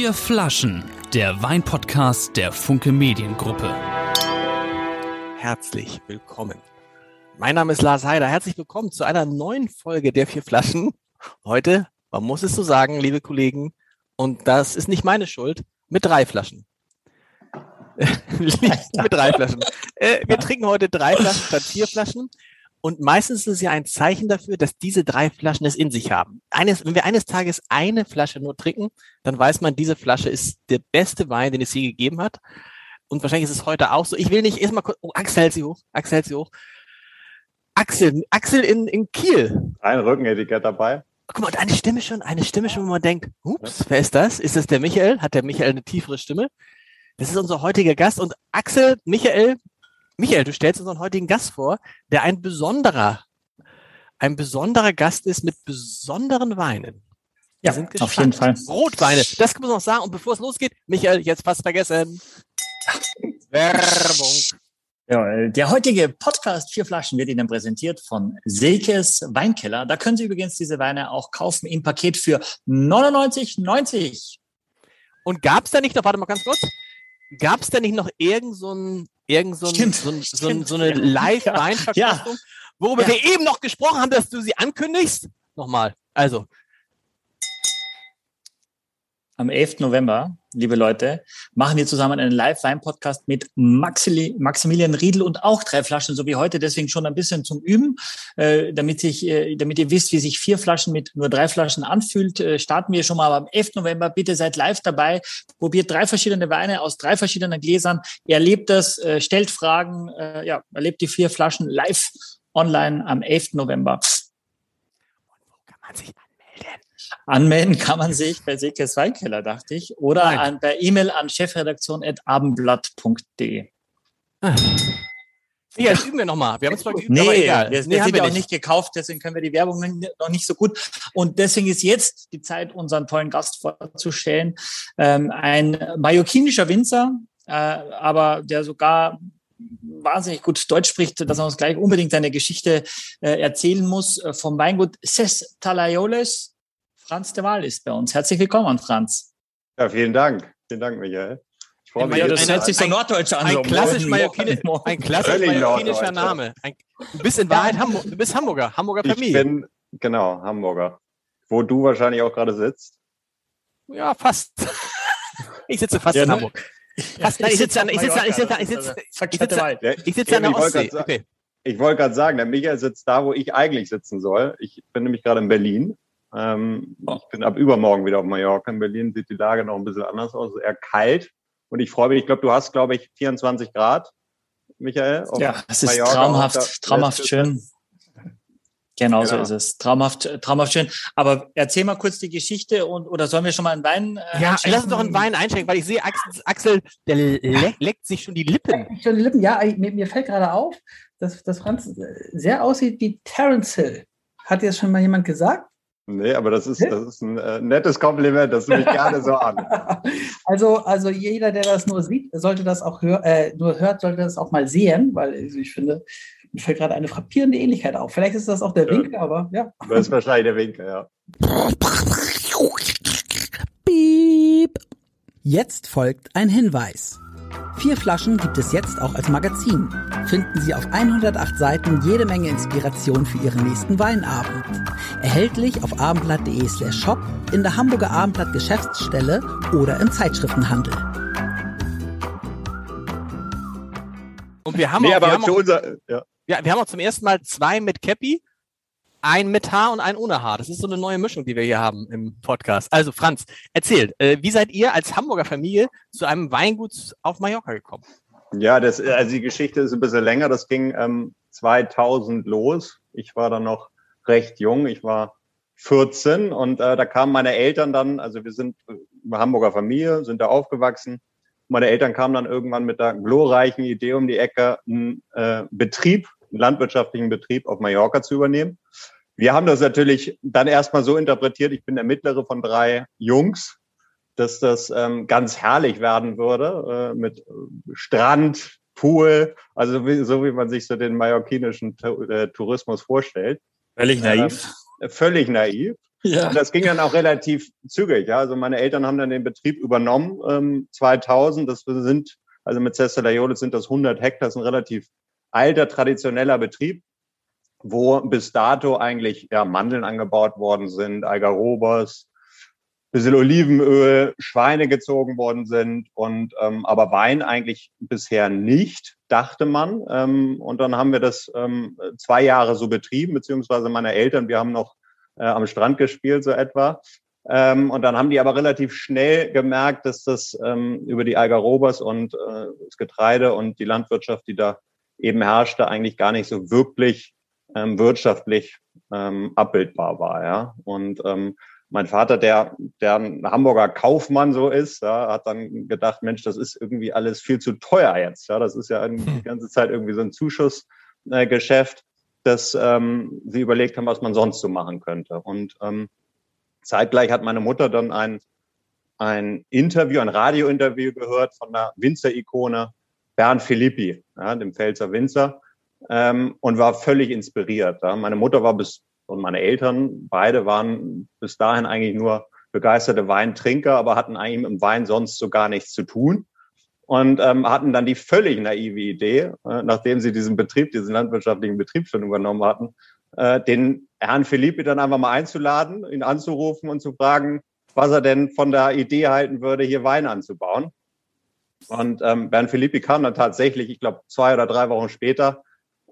Vier Flaschen, der Weinpodcast der Funke Mediengruppe. Herzlich willkommen. Mein Name ist Lars Heider. Herzlich willkommen zu einer neuen Folge der Vier Flaschen. Heute, man muss es so sagen, liebe Kollegen, und das ist nicht meine Schuld, mit drei Flaschen. mit drei Flaschen. Äh, wir trinken heute drei Flaschen statt vier Flaschen. Und meistens ist es ja ein Zeichen dafür, dass diese drei Flaschen es in sich haben. Eines, wenn wir eines Tages eine Flasche nur trinken, dann weiß man, diese Flasche ist der beste Wein, den es je gegeben hat. Und wahrscheinlich ist es heute auch so. Ich will nicht erstmal kurz, oh, Axel hält sie hoch, Axel hält sie hoch. Axel, Axel in, in Kiel. Ein Rückenetikett dabei. Guck mal, eine Stimme schon, eine Stimme schon, wo man denkt, ups, wer ist das? Ist das der Michael? Hat der Michael eine tiefere Stimme? Das ist unser heutiger Gast und Axel, Michael, Michael, du stellst unseren heutigen Gast vor, der ein besonderer, ein besonderer Gast ist mit besonderen Weinen. Ja, auf jeden Fall. Rotweine, das kann man noch sagen. Und bevor es losgeht, Michael, jetzt fast vergessen. Werbung. Ja, der heutige Podcast Vier Flaschen wird Ihnen präsentiert von Silkes Weinkeller. Da können Sie übrigens diese Weine auch kaufen im Paket für 99,90. Und gab es da nicht noch, warte mal ganz kurz, gab es da nicht noch irgend so ein, irgend so, ein, so, ein, so, ein, so eine Live-Weinverkostung, ja. worüber ja. wir eben noch gesprochen haben, dass du sie ankündigst? Nochmal, also. Am 11. November, liebe Leute, machen wir zusammen einen Live-Wein-Podcast mit Maxili, Maximilian Riedel und auch drei Flaschen, so wie heute, deswegen schon ein bisschen zum Üben, äh, damit, ich, äh, damit ihr wisst, wie sich vier Flaschen mit nur drei Flaschen anfühlt. Äh, starten wir schon mal am 11. November. Bitte seid live dabei, probiert drei verschiedene Weine aus drei verschiedenen Gläsern, erlebt das, äh, stellt Fragen, äh, ja, erlebt die vier Flaschen live online am 11. November. Und wo kann man sich Anmelden kann man sich bei Sekes Weinkeller, dachte ich, oder an, per E-Mail an chefredaktion.abendblatt.de. Ah. Ja, das üben wir nochmal. Wir haben es zwar geübt, nee, aber egal. Wir, nee, wir ja auch nicht gekauft, deswegen können wir die Werbung noch nicht so gut. Und deswegen ist jetzt die Zeit, unseren tollen Gast vorzustellen. Ähm, ein mallorquinischer Winzer, äh, aber der sogar wahnsinnig gut Deutsch spricht, dass er uns gleich unbedingt seine Geschichte äh, erzählen muss. Äh, vom Weingut Ses Talayoles Franz de Waal ist bei uns. Herzlich willkommen, Franz. Ja, vielen Dank. Vielen Dank, Michael. Ich freue mich. Ja, das hört sich so norddeutsch an. Ein klassisch, mallorquinischer Name. Ein, du bist in Wahrheit Hamburg, du bist Hamburger, Hamburger Familie. Ich bin, genau, Hamburger. Wo du wahrscheinlich auch gerade sitzt. Ja, fast. Ich sitze fast ja, in ne? Hamburg. Fast, nein, ich sitze ich sitze ich sitze ich sitze ich sitze an der Ostsee. Okay. Ich wollte gerade sagen, der Michael sitzt da, wo ich eigentlich sitzen soll. Ich bin nämlich gerade in Berlin ähm, oh. Ich bin ab übermorgen wieder auf Mallorca. In Berlin sieht die Lage noch ein bisschen anders aus, eher kalt. Und ich freue mich, ich glaube, du hast, glaube ich, 24 Grad, Michael. Ja, es ist Mallorca traumhaft, traumhaft schön. Genau, so ist es. Traumhaft, traumhaft schön. Aber erzähl mal kurz die Geschichte und oder sollen wir schon mal einen Wein? Äh, ja, lass uns doch einen Wein einschenken, weil ich sehe Axel, Axel der le leckt sich schon die Lippen. Schon die Lippen, ja, mir, mir fällt gerade auf, dass, dass Franz sehr aussieht wie Terence Hill. Hat dir das schon mal jemand gesagt? Nee, aber das ist, das ist ein äh, nettes Kompliment, das nehme ich gerne so an. Also, also jeder, der das nur sieht, sollte das auch hör, äh, nur hört, sollte das auch mal sehen, weil also ich finde, mir fällt gerade eine frappierende Ähnlichkeit auf. Vielleicht ist das auch der ja. Winkel, aber ja. Das ist wahrscheinlich der Winkel, ja. Piep. Jetzt folgt ein Hinweis. Vier Flaschen gibt es jetzt auch als Magazin. Finden Sie auf 108 Seiten jede Menge Inspiration für Ihren nächsten Weinabend. Erhältlich auf abendblatt.de slash shop, in der Hamburger Abendblatt Geschäftsstelle oder im Zeitschriftenhandel. Und wir haben, nee, auch, wir, haben auch, unser, ja. ja. wir haben auch zum ersten Mal zwei mit Cappy ein mit Haar und ein ohne Haar. Das ist so eine neue Mischung, die wir hier haben im Podcast. Also Franz, erzählt, äh, wie seid ihr als Hamburger Familie zu einem Weingut auf Mallorca gekommen? Ja, das, also die Geschichte ist ein bisschen länger. Das ging ähm, 2000 los. Ich war dann noch recht jung. Ich war 14 und äh, da kamen meine Eltern dann, also wir sind eine Hamburger Familie, sind da aufgewachsen. Meine Eltern kamen dann irgendwann mit der glorreichen Idee um die Ecke, einen äh, Betrieb einen landwirtschaftlichen Betrieb auf Mallorca zu übernehmen. Wir haben das natürlich dann erstmal so interpretiert, ich bin der mittlere von drei Jungs, dass das ähm, ganz herrlich werden würde äh, mit Strand, Pool, also wie, so wie man sich so den mallorquinischen äh, Tourismus vorstellt. Völlig naiv. Äh, völlig naiv. Ja. Und das ging dann auch relativ zügig. Ja. Also meine Eltern haben dann den Betrieb übernommen, ähm, 2000. Das sind, also mit Cestalaiolis sind das 100 Hektar, das ist ein relativ alter, traditioneller Betrieb, wo bis dato eigentlich ja, Mandeln angebaut worden sind, Algarobas, bisschen Olivenöl, Schweine gezogen worden sind und ähm, aber Wein eigentlich bisher nicht, dachte man. Ähm, und dann haben wir das ähm, zwei Jahre so betrieben, beziehungsweise meine Eltern, wir haben noch äh, am Strand gespielt, so etwa. Ähm, und dann haben die aber relativ schnell gemerkt, dass das ähm, über die Algarobas und äh, das Getreide und die Landwirtschaft, die da eben herrschte, eigentlich gar nicht so wirklich ähm, wirtschaftlich ähm, abbildbar war. Ja? Und ähm, mein Vater, der, der ein Hamburger Kaufmann so ist, ja, hat dann gedacht, Mensch, das ist irgendwie alles viel zu teuer jetzt. Ja, das ist ja die hm. ganze Zeit irgendwie so ein Zuschussgeschäft, dass ähm, sie überlegt haben, was man sonst so machen könnte. Und ähm, zeitgleich hat meine Mutter dann ein, ein Interview, ein Radiointerview gehört von einer Winzer-Ikone Bernd Filippi, ja, dem Pfälzer Winzer, ähm, und war völlig inspiriert. Ja. Meine Mutter war bis und meine Eltern, beide waren bis dahin eigentlich nur begeisterte Weintrinker, aber hatten eigentlich mit dem Wein sonst so gar nichts zu tun und ähm, hatten dann die völlig naive Idee, äh, nachdem sie diesen Betrieb, diesen landwirtschaftlichen Betrieb schon übernommen hatten, äh, den Herrn Philippi dann einfach mal einzuladen, ihn anzurufen und zu fragen, was er denn von der Idee halten würde, hier Wein anzubauen. Und ähm, Bernd Philippi kam dann tatsächlich, ich glaube, zwei oder drei Wochen später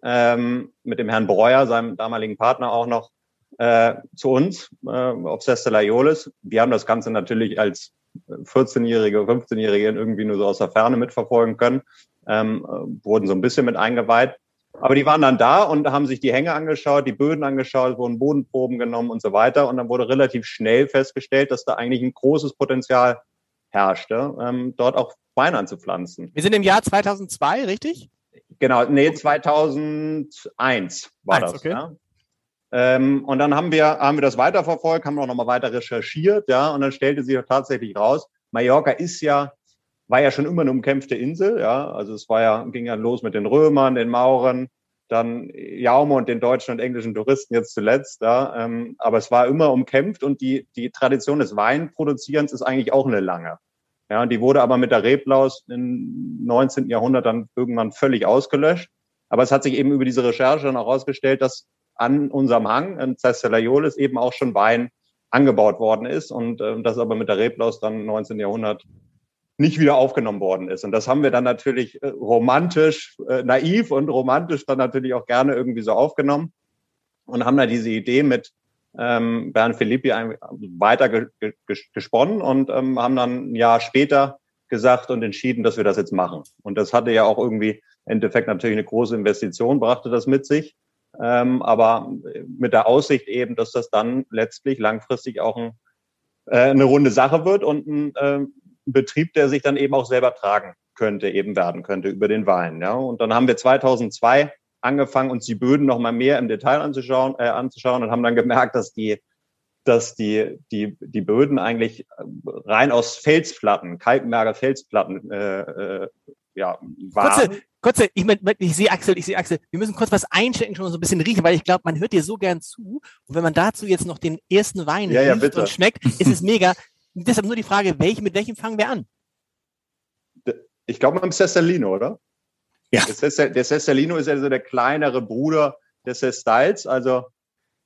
ähm, mit dem Herrn Breuer, seinem damaligen Partner auch noch, äh, zu uns äh, auf Sestela Iolis. Wir haben das Ganze natürlich als 14-Jährige, 15-Jährige irgendwie nur so aus der Ferne mitverfolgen können, ähm, wurden so ein bisschen mit eingeweiht. Aber die waren dann da und haben sich die Hänge angeschaut, die Böden angeschaut, wurden Bodenproben genommen und so weiter. Und dann wurde relativ schnell festgestellt, dass da eigentlich ein großes Potenzial herrschte, ähm, dort auch Wein anzupflanzen. Wir sind im Jahr 2002, richtig? Genau, nee, 2001 war Eins, das. Okay. Ja. Ähm, und dann haben wir, haben wir das weiterverfolgt, haben auch nochmal weiter recherchiert, ja, und dann stellte sich tatsächlich raus, Mallorca ist ja, war ja schon immer eine umkämpfte Insel, ja, also es war ja, ging ja los mit den Römern, den Mauren, dann Jaume und den deutschen und englischen Touristen jetzt zuletzt, ja, ähm, aber es war immer umkämpft und die, die Tradition des Weinproduzierens ist eigentlich auch eine lange. Ja, die wurde aber mit der Reblaus im 19. Jahrhundert dann irgendwann völlig ausgelöscht. Aber es hat sich eben über diese Recherche dann auch herausgestellt, dass an unserem Hang, in Cestalaiolis, eben auch schon Wein angebaut worden ist und äh, das aber mit der Reblaus dann im 19. Jahrhundert nicht wieder aufgenommen worden ist. Und das haben wir dann natürlich äh, romantisch, äh, naiv und romantisch dann natürlich auch gerne irgendwie so aufgenommen und haben da diese Idee mit ähm, Bernd Philippi weiter ge ge gesponnen und ähm, haben dann ein Jahr später gesagt und entschieden, dass wir das jetzt machen. Und das hatte ja auch irgendwie im Endeffekt natürlich eine große Investition, brachte das mit sich. Ähm, aber mit der Aussicht eben, dass das dann letztlich langfristig auch ein, äh, eine runde Sache wird und ein, äh, Betrieb, der sich dann eben auch selber tragen könnte, eben werden könnte über den Wein. Ja. Und dann haben wir 2002 angefangen, uns die Böden noch mal mehr im Detail anzuschauen, äh, anzuschauen und haben dann gemerkt, dass die, dass die, die, die Böden eigentlich rein aus Felsplatten, Kalkenberger Felsplatten äh, äh, ja, waren. Kurze, kurze ich, mein, ich sehe Axel, ich sehe Axel, wir müssen kurz was einstecken, schon so ein bisschen riechen, weil ich glaube, man hört dir so gern zu. Und wenn man dazu jetzt noch den ersten Wein ja, riecht ja, und schmeckt, ist es mega. Deshalb nur die Frage, welche, mit welchem fangen wir an? Ich glaube mit dem Cessalino, oder? Ja. Der Cessalino ist also der kleinere Bruder des Sestals, also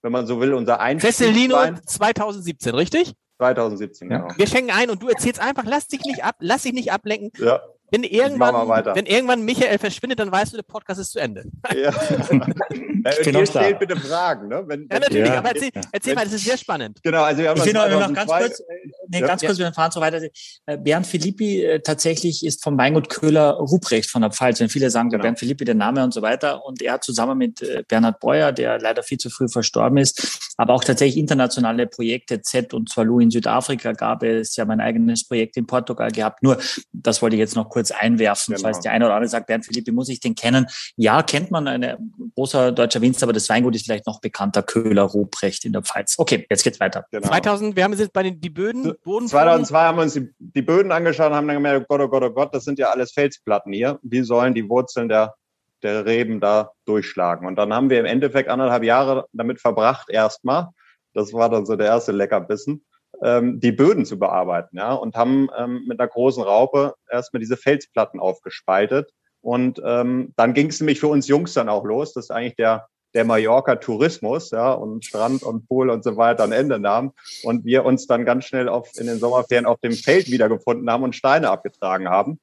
wenn man so will, unser Einstieg. Cessalino 2017, richtig? 2017, ja. Genau. Wir schenken ein und du erzählst einfach, lass dich nicht ab, lass dich nicht ablenken. Ja. Wenn irgendwann, wenn irgendwann Michael verschwindet, dann weißt du, der Podcast ist zu Ende. Ja. ich bin stellt bitte Fragen, ne? Wenn, ja, natürlich, ja. aber erzähl, erzähl mal, das ist sehr spannend. Genau, also wir haben ich will noch ganz kurz, nee, ja. ganz kurz, wir fahren so weiter. Äh, Bernd Philippi äh, tatsächlich ist vom Weingut Köhler Ruprecht von der Pfalz. Wenn viele sagen, genau. Bernd Philippi, der Name und so weiter. Und er zusammen mit äh, Bernhard Breuer, der leider viel zu früh verstorben ist, aber auch tatsächlich internationale Projekte, Z und Zwalu in Südafrika gab es ja mein eigenes Projekt in Portugal gehabt. Nur, das wollte ich jetzt noch kurz kurz einwerfen, genau. falls der eine oder andere sagt, Bernd Philippi, muss ich den kennen? Ja, kennt man, ein großer deutscher Winzer, aber das Weingut ist vielleicht noch bekannter, Köhler Ruprecht in der Pfalz. Okay, jetzt geht's weiter. Genau. 2000, wir haben jetzt bei den die Böden, Boden 2002 haben wir uns die, die Böden angeschaut und haben dann gemerkt, oh Gott, oh Gott, oh Gott, das sind ja alles Felsplatten hier. Wie sollen die Wurzeln der der Reben da durchschlagen. Und dann haben wir im Endeffekt anderthalb Jahre damit verbracht, erstmal das war dann so der erste Leckerbissen, ähm, die Böden zu bearbeiten, ja, und haben ähm, mit einer großen Raupe erstmal diese Felsplatten aufgespaltet. Und ähm, dann ging es nämlich für uns Jungs dann auch los. Das ist eigentlich der, der Mallorca-Tourismus, ja, und Strand und Pool und so weiter ein Ende nahm. Und wir uns dann ganz schnell auf, in den Sommerferien auf dem Feld wiedergefunden haben und Steine abgetragen haben.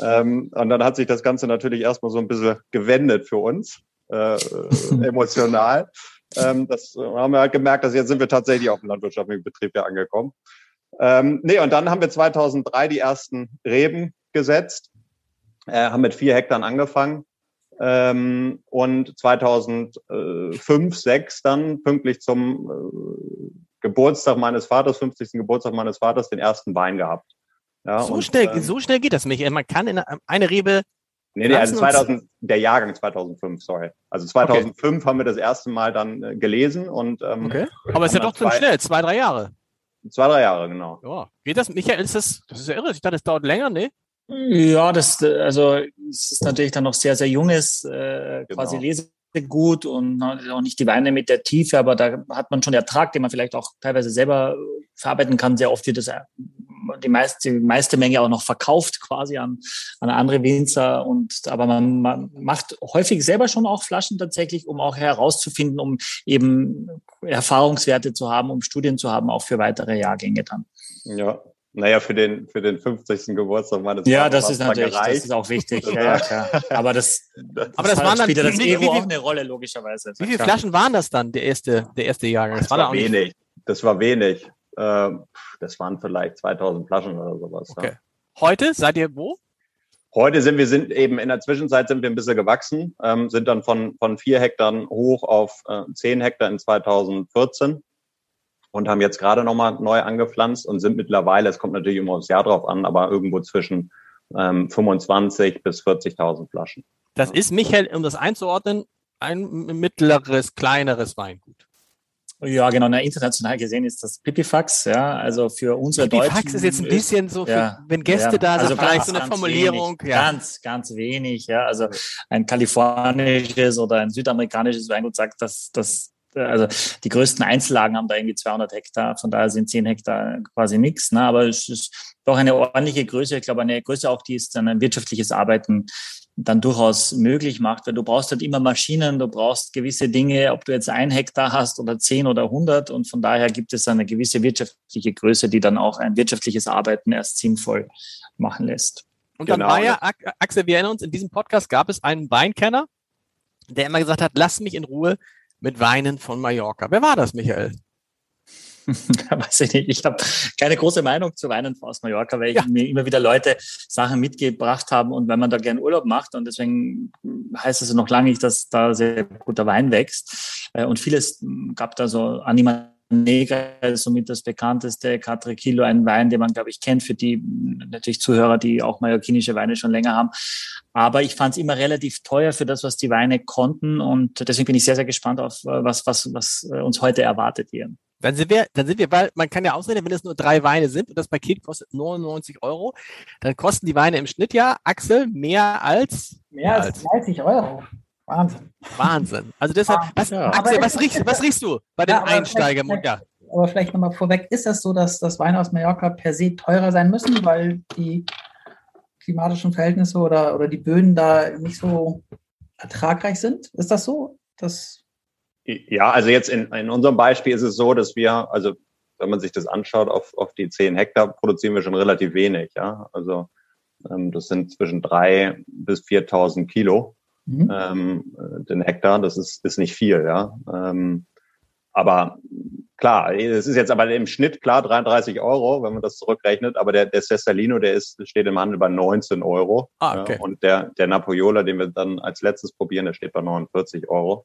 Ähm, und dann hat sich das Ganze natürlich erstmal so ein bisschen gewendet für uns, äh, emotional. Ähm, das haben wir halt gemerkt, dass jetzt sind wir tatsächlich auf dem landwirtschaftlichen Betrieb ja angekommen. Ähm, nee, und dann haben wir 2003 die ersten Reben gesetzt, äh, haben mit vier Hektar angefangen ähm, und 2005, 6 dann pünktlich zum äh, Geburtstag meines Vaters, 50. Geburtstag meines Vaters, den ersten Wein gehabt. Ja, so, und, schnell, ähm, so schnell geht das, Michael. Man kann in eine Rebe. Nee, nee, also 2000, der Jahrgang 2005, sorry. Also 2005 okay. haben wir das erste Mal dann äh, gelesen und. Ähm, okay. Aber ist ja doch zu schnell, zwei, drei Jahre. Zwei, drei Jahre, genau. Ja. Geht das, Michael, ist das, das ist ja irre. Ich dachte, das dauert länger, ne? Ja, das, also, es ist natürlich dann noch sehr, sehr junges, äh, genau. quasi Lesegut und auch nicht die Weine mit der Tiefe, aber da hat man schon Ertrag, den man vielleicht auch teilweise selber verarbeiten kann. Sehr oft wird das die meiste, die meiste Menge auch noch verkauft quasi an, an andere Winzer. Und aber man, man macht häufig selber schon auch Flaschen tatsächlich, um auch herauszufinden, um eben Erfahrungswerte zu haben, um Studien zu haben, auch für weitere Jahrgänge dann. Ja, naja, für den, für den 50. Geburtstag meines Ja, das ist natürlich, gereicht. das ist auch wichtig. ja, klar. Aber das, das, aber das waren dann, spielt das Ego auch eine Rolle, logischerweise. Wie viele Flaschen waren das dann, der erste, der erste Jahrgang? Das, das war, war wenig. Das war wenig. Äh, das waren vielleicht 2000 Flaschen oder sowas. Okay. Ja. Heute seid ihr wo? Heute sind wir sind eben in der Zwischenzeit sind wir ein bisschen gewachsen, ähm, sind dann von, von vier Hektar hoch auf äh, zehn Hektar in 2014 und haben jetzt gerade nochmal neu angepflanzt und sind mittlerweile, es kommt natürlich immer aufs Jahr drauf an, aber irgendwo zwischen ähm, 25 bis 40.000 Flaschen. Das ist, Michael, um das einzuordnen, ein mittleres, kleineres Weingut. Ja, genau. Na, international gesehen ist das Pipifax, ja. Also für unsere Pipifax Deutschen. ist jetzt ein bisschen so, für, ja, wenn Gäste ja, da sind, also vielleicht so eine Formulierung. Wenig, ja. Ganz, ganz wenig, ja. Also ein kalifornisches oder ein südamerikanisches Weingut sagt, dass das also die größten Einzellagen haben da irgendwie 200 Hektar, von daher sind 10 Hektar quasi nichts. Ne? Aber es ist doch eine ordentliche Größe. Ich glaube, eine Größe auch, die ist dann ein wirtschaftliches Arbeiten dann durchaus möglich macht, weil du brauchst halt immer Maschinen, du brauchst gewisse Dinge, ob du jetzt ein Hektar hast oder zehn oder hundert und von daher gibt es eine gewisse wirtschaftliche Größe, die dann auch ein wirtschaftliches Arbeiten erst sinnvoll machen lässt. Und dann genau. war ja, Axel, wir erinnern uns, in diesem Podcast gab es einen Weinkenner, der immer gesagt hat, lass mich in Ruhe mit Weinen von Mallorca. Wer war das, Michael? weiß ich nicht. Ich habe keine große Meinung zu Weinen aus Mallorca, weil ja. mir immer wieder Leute Sachen mitgebracht haben und wenn man da gern Urlaub macht und deswegen heißt es noch lange nicht, dass da sehr guter Wein wächst. Äh, und vieles gab da so Anima Neger ist somit das bekannteste, Kilo, ein Wein, den man, glaube ich, kennt für die natürlich Zuhörer, die auch mallorquinische Weine schon länger haben. Aber ich fand es immer relativ teuer für das, was die Weine konnten und deswegen bin ich sehr, sehr gespannt auf was, was, was uns heute erwartet hier. Dann sind wir, dann sind wir, weil man kann ja ausrechnen, wenn es nur drei Weine sind und das Paket kostet 99 Euro, dann kosten die Weine im Schnitt ja, Axel, mehr als? Mehr als 30 Euro. Wahnsinn. Wahnsinn. Also deshalb, was, ja. Axel, was riechst, was riechst du bei den ja, Einsteigern? Ja. Aber vielleicht nochmal vorweg, ist das so, dass das Weine aus Mallorca per se teurer sein müssen, weil die klimatischen Verhältnisse oder, oder die Böden da nicht so ertragreich sind? Ist das so? Das ja, also jetzt in, in unserem Beispiel ist es so, dass wir, also wenn man sich das anschaut, auf, auf die zehn Hektar produzieren wir schon relativ wenig. Ja, also ähm, das sind zwischen drei bis 4.000 Kilo mhm. ähm, den Hektar. Das ist, ist nicht viel. Ja, ähm, aber klar, es ist jetzt aber im Schnitt klar 33 Euro, wenn man das zurückrechnet. Aber der, der Cestalino, der ist, steht im Handel bei 19 Euro. Ah, okay. ja, und der, der Napoleola, den wir dann als letztes probieren, der steht bei 49 Euro.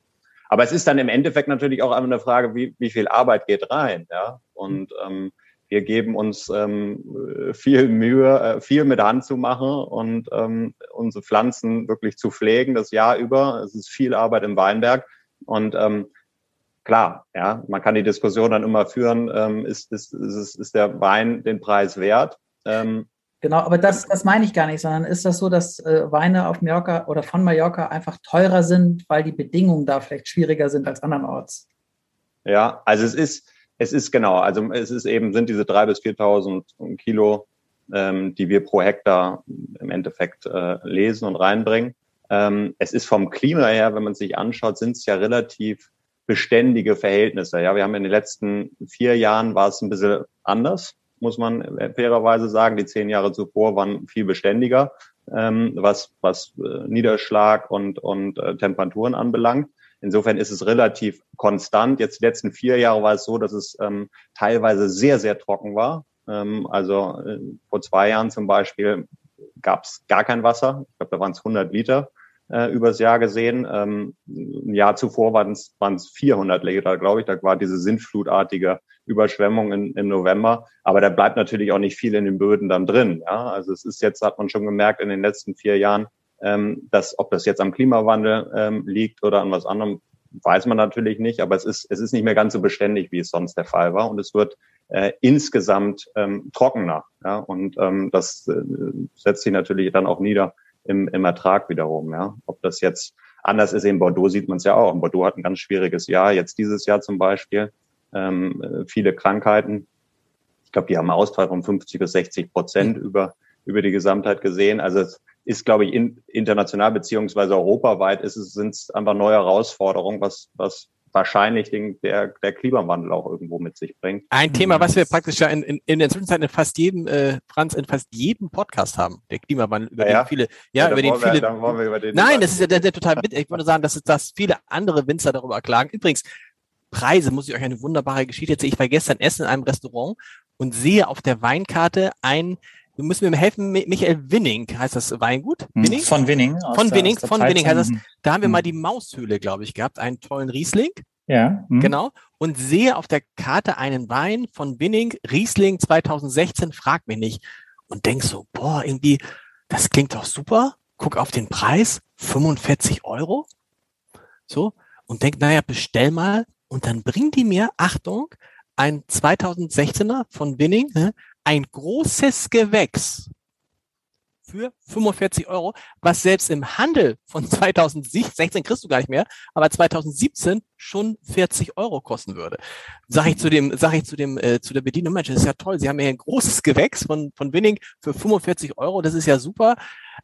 Aber es ist dann im Endeffekt natürlich auch eine Frage, wie, wie viel Arbeit geht rein, ja. Und ähm, wir geben uns ähm, viel Mühe, äh, viel mit Hand zu machen und ähm, unsere Pflanzen wirklich zu pflegen das Jahr über. Es ist viel Arbeit im Weinberg und ähm, klar, ja, man kann die Diskussion dann immer führen, ähm, ist, ist, ist, ist der Wein den Preis wert? Ähm, Genau, aber das, das meine ich gar nicht, sondern ist das so, dass äh, Weine auf Mallorca oder von Mallorca einfach teurer sind, weil die Bedingungen da vielleicht schwieriger sind als andernorts? Ja, also es ist, Es ist genau, also es ist eben, sind diese drei bis 4.000 Kilo, ähm, die wir pro Hektar im Endeffekt äh, lesen und reinbringen. Ähm, es ist vom Klima her, wenn man sich anschaut, sind es ja relativ beständige Verhältnisse. Ja, wir haben in den letzten vier Jahren war es ein bisschen anders, muss man fairerweise sagen. Die zehn Jahre zuvor waren viel beständiger, ähm, was, was äh, Niederschlag und, und äh, Temperaturen anbelangt. Insofern ist es relativ konstant. Jetzt die letzten vier Jahre war es so, dass es ähm, teilweise sehr, sehr trocken war. Ähm, also äh, vor zwei Jahren zum Beispiel gab es gar kein Wasser. Ich glaube, da waren es 100 Liter äh, übers Jahr gesehen. Ähm, ein Jahr zuvor waren es 400 Liter, glaube ich. Da war diese sintflutartige Überschwemmung in, im November. Aber da bleibt natürlich auch nicht viel in den Böden dann drin. Ja? Also es ist jetzt, hat man schon gemerkt, in den letzten vier Jahren, ähm, dass ob das jetzt am Klimawandel ähm, liegt oder an was anderem, weiß man natürlich nicht, aber es ist, es ist nicht mehr ganz so beständig, wie es sonst der Fall war. Und es wird äh, insgesamt ähm, trockener. Ja? Und ähm, das äh, setzt sich natürlich dann auch nieder im, im Ertrag wiederum. Ja? Ob das jetzt anders ist, in Bordeaux sieht man es ja auch. Bordeaux hat ein ganz schwieriges Jahr, jetzt dieses Jahr zum Beispiel. Ähm, äh, viele Krankheiten. Ich glaube, die haben einen Ausfall von 50 bis 60 Prozent über, über die Gesamtheit gesehen. Also es ist, glaube ich, in, international beziehungsweise europaweit ist es, sind es einfach neue Herausforderungen, was, was wahrscheinlich den, der, der Klimawandel auch irgendwo mit sich bringt. Ein Thema, was wir praktisch ja in, in, in der Zwischenzeit in fast jedem, äh, Franz, in fast jedem Podcast haben, der Klimawandel, über ja, den viele, ja, ja über den viele. Wir, über den nein, das ist ja der, der total mit. Ich würde sagen, dass, dass viele andere Winzer darüber klagen. Übrigens, Preise, muss ich euch eine wunderbare Geschichte erzählen. Ich war gestern essen in einem Restaurant und sehe auf der Weinkarte ein Du musst mir helfen, Michael Winning heißt das Weingut? Hm, Winning? Von Winning. Von Winning, von Winning heißt das. Da haben wir hm. mal die Maushöhle, glaube ich, gehabt, einen tollen Riesling. Ja. Hm. Genau. Und sehe auf der Karte einen Wein von Winning, Riesling 2016, frag mich nicht. Und denk so, boah, irgendwie, das klingt doch super. Guck auf den Preis, 45 Euro. So. Und denk, naja, bestell mal. Und dann bringen die mir, Achtung, ein 2016er von Winning, ein großes Gewächs für 45 Euro, was selbst im Handel von 2016 kriegst du gar nicht mehr, aber 2017 schon 40 Euro kosten würde. Sag ich zu dem, sag ich zu dem, äh, zu der Bedienung, Mensch, das ist ja toll. Sie haben ja ein großes Gewächs von, von Winning für 45 Euro. Das ist ja super.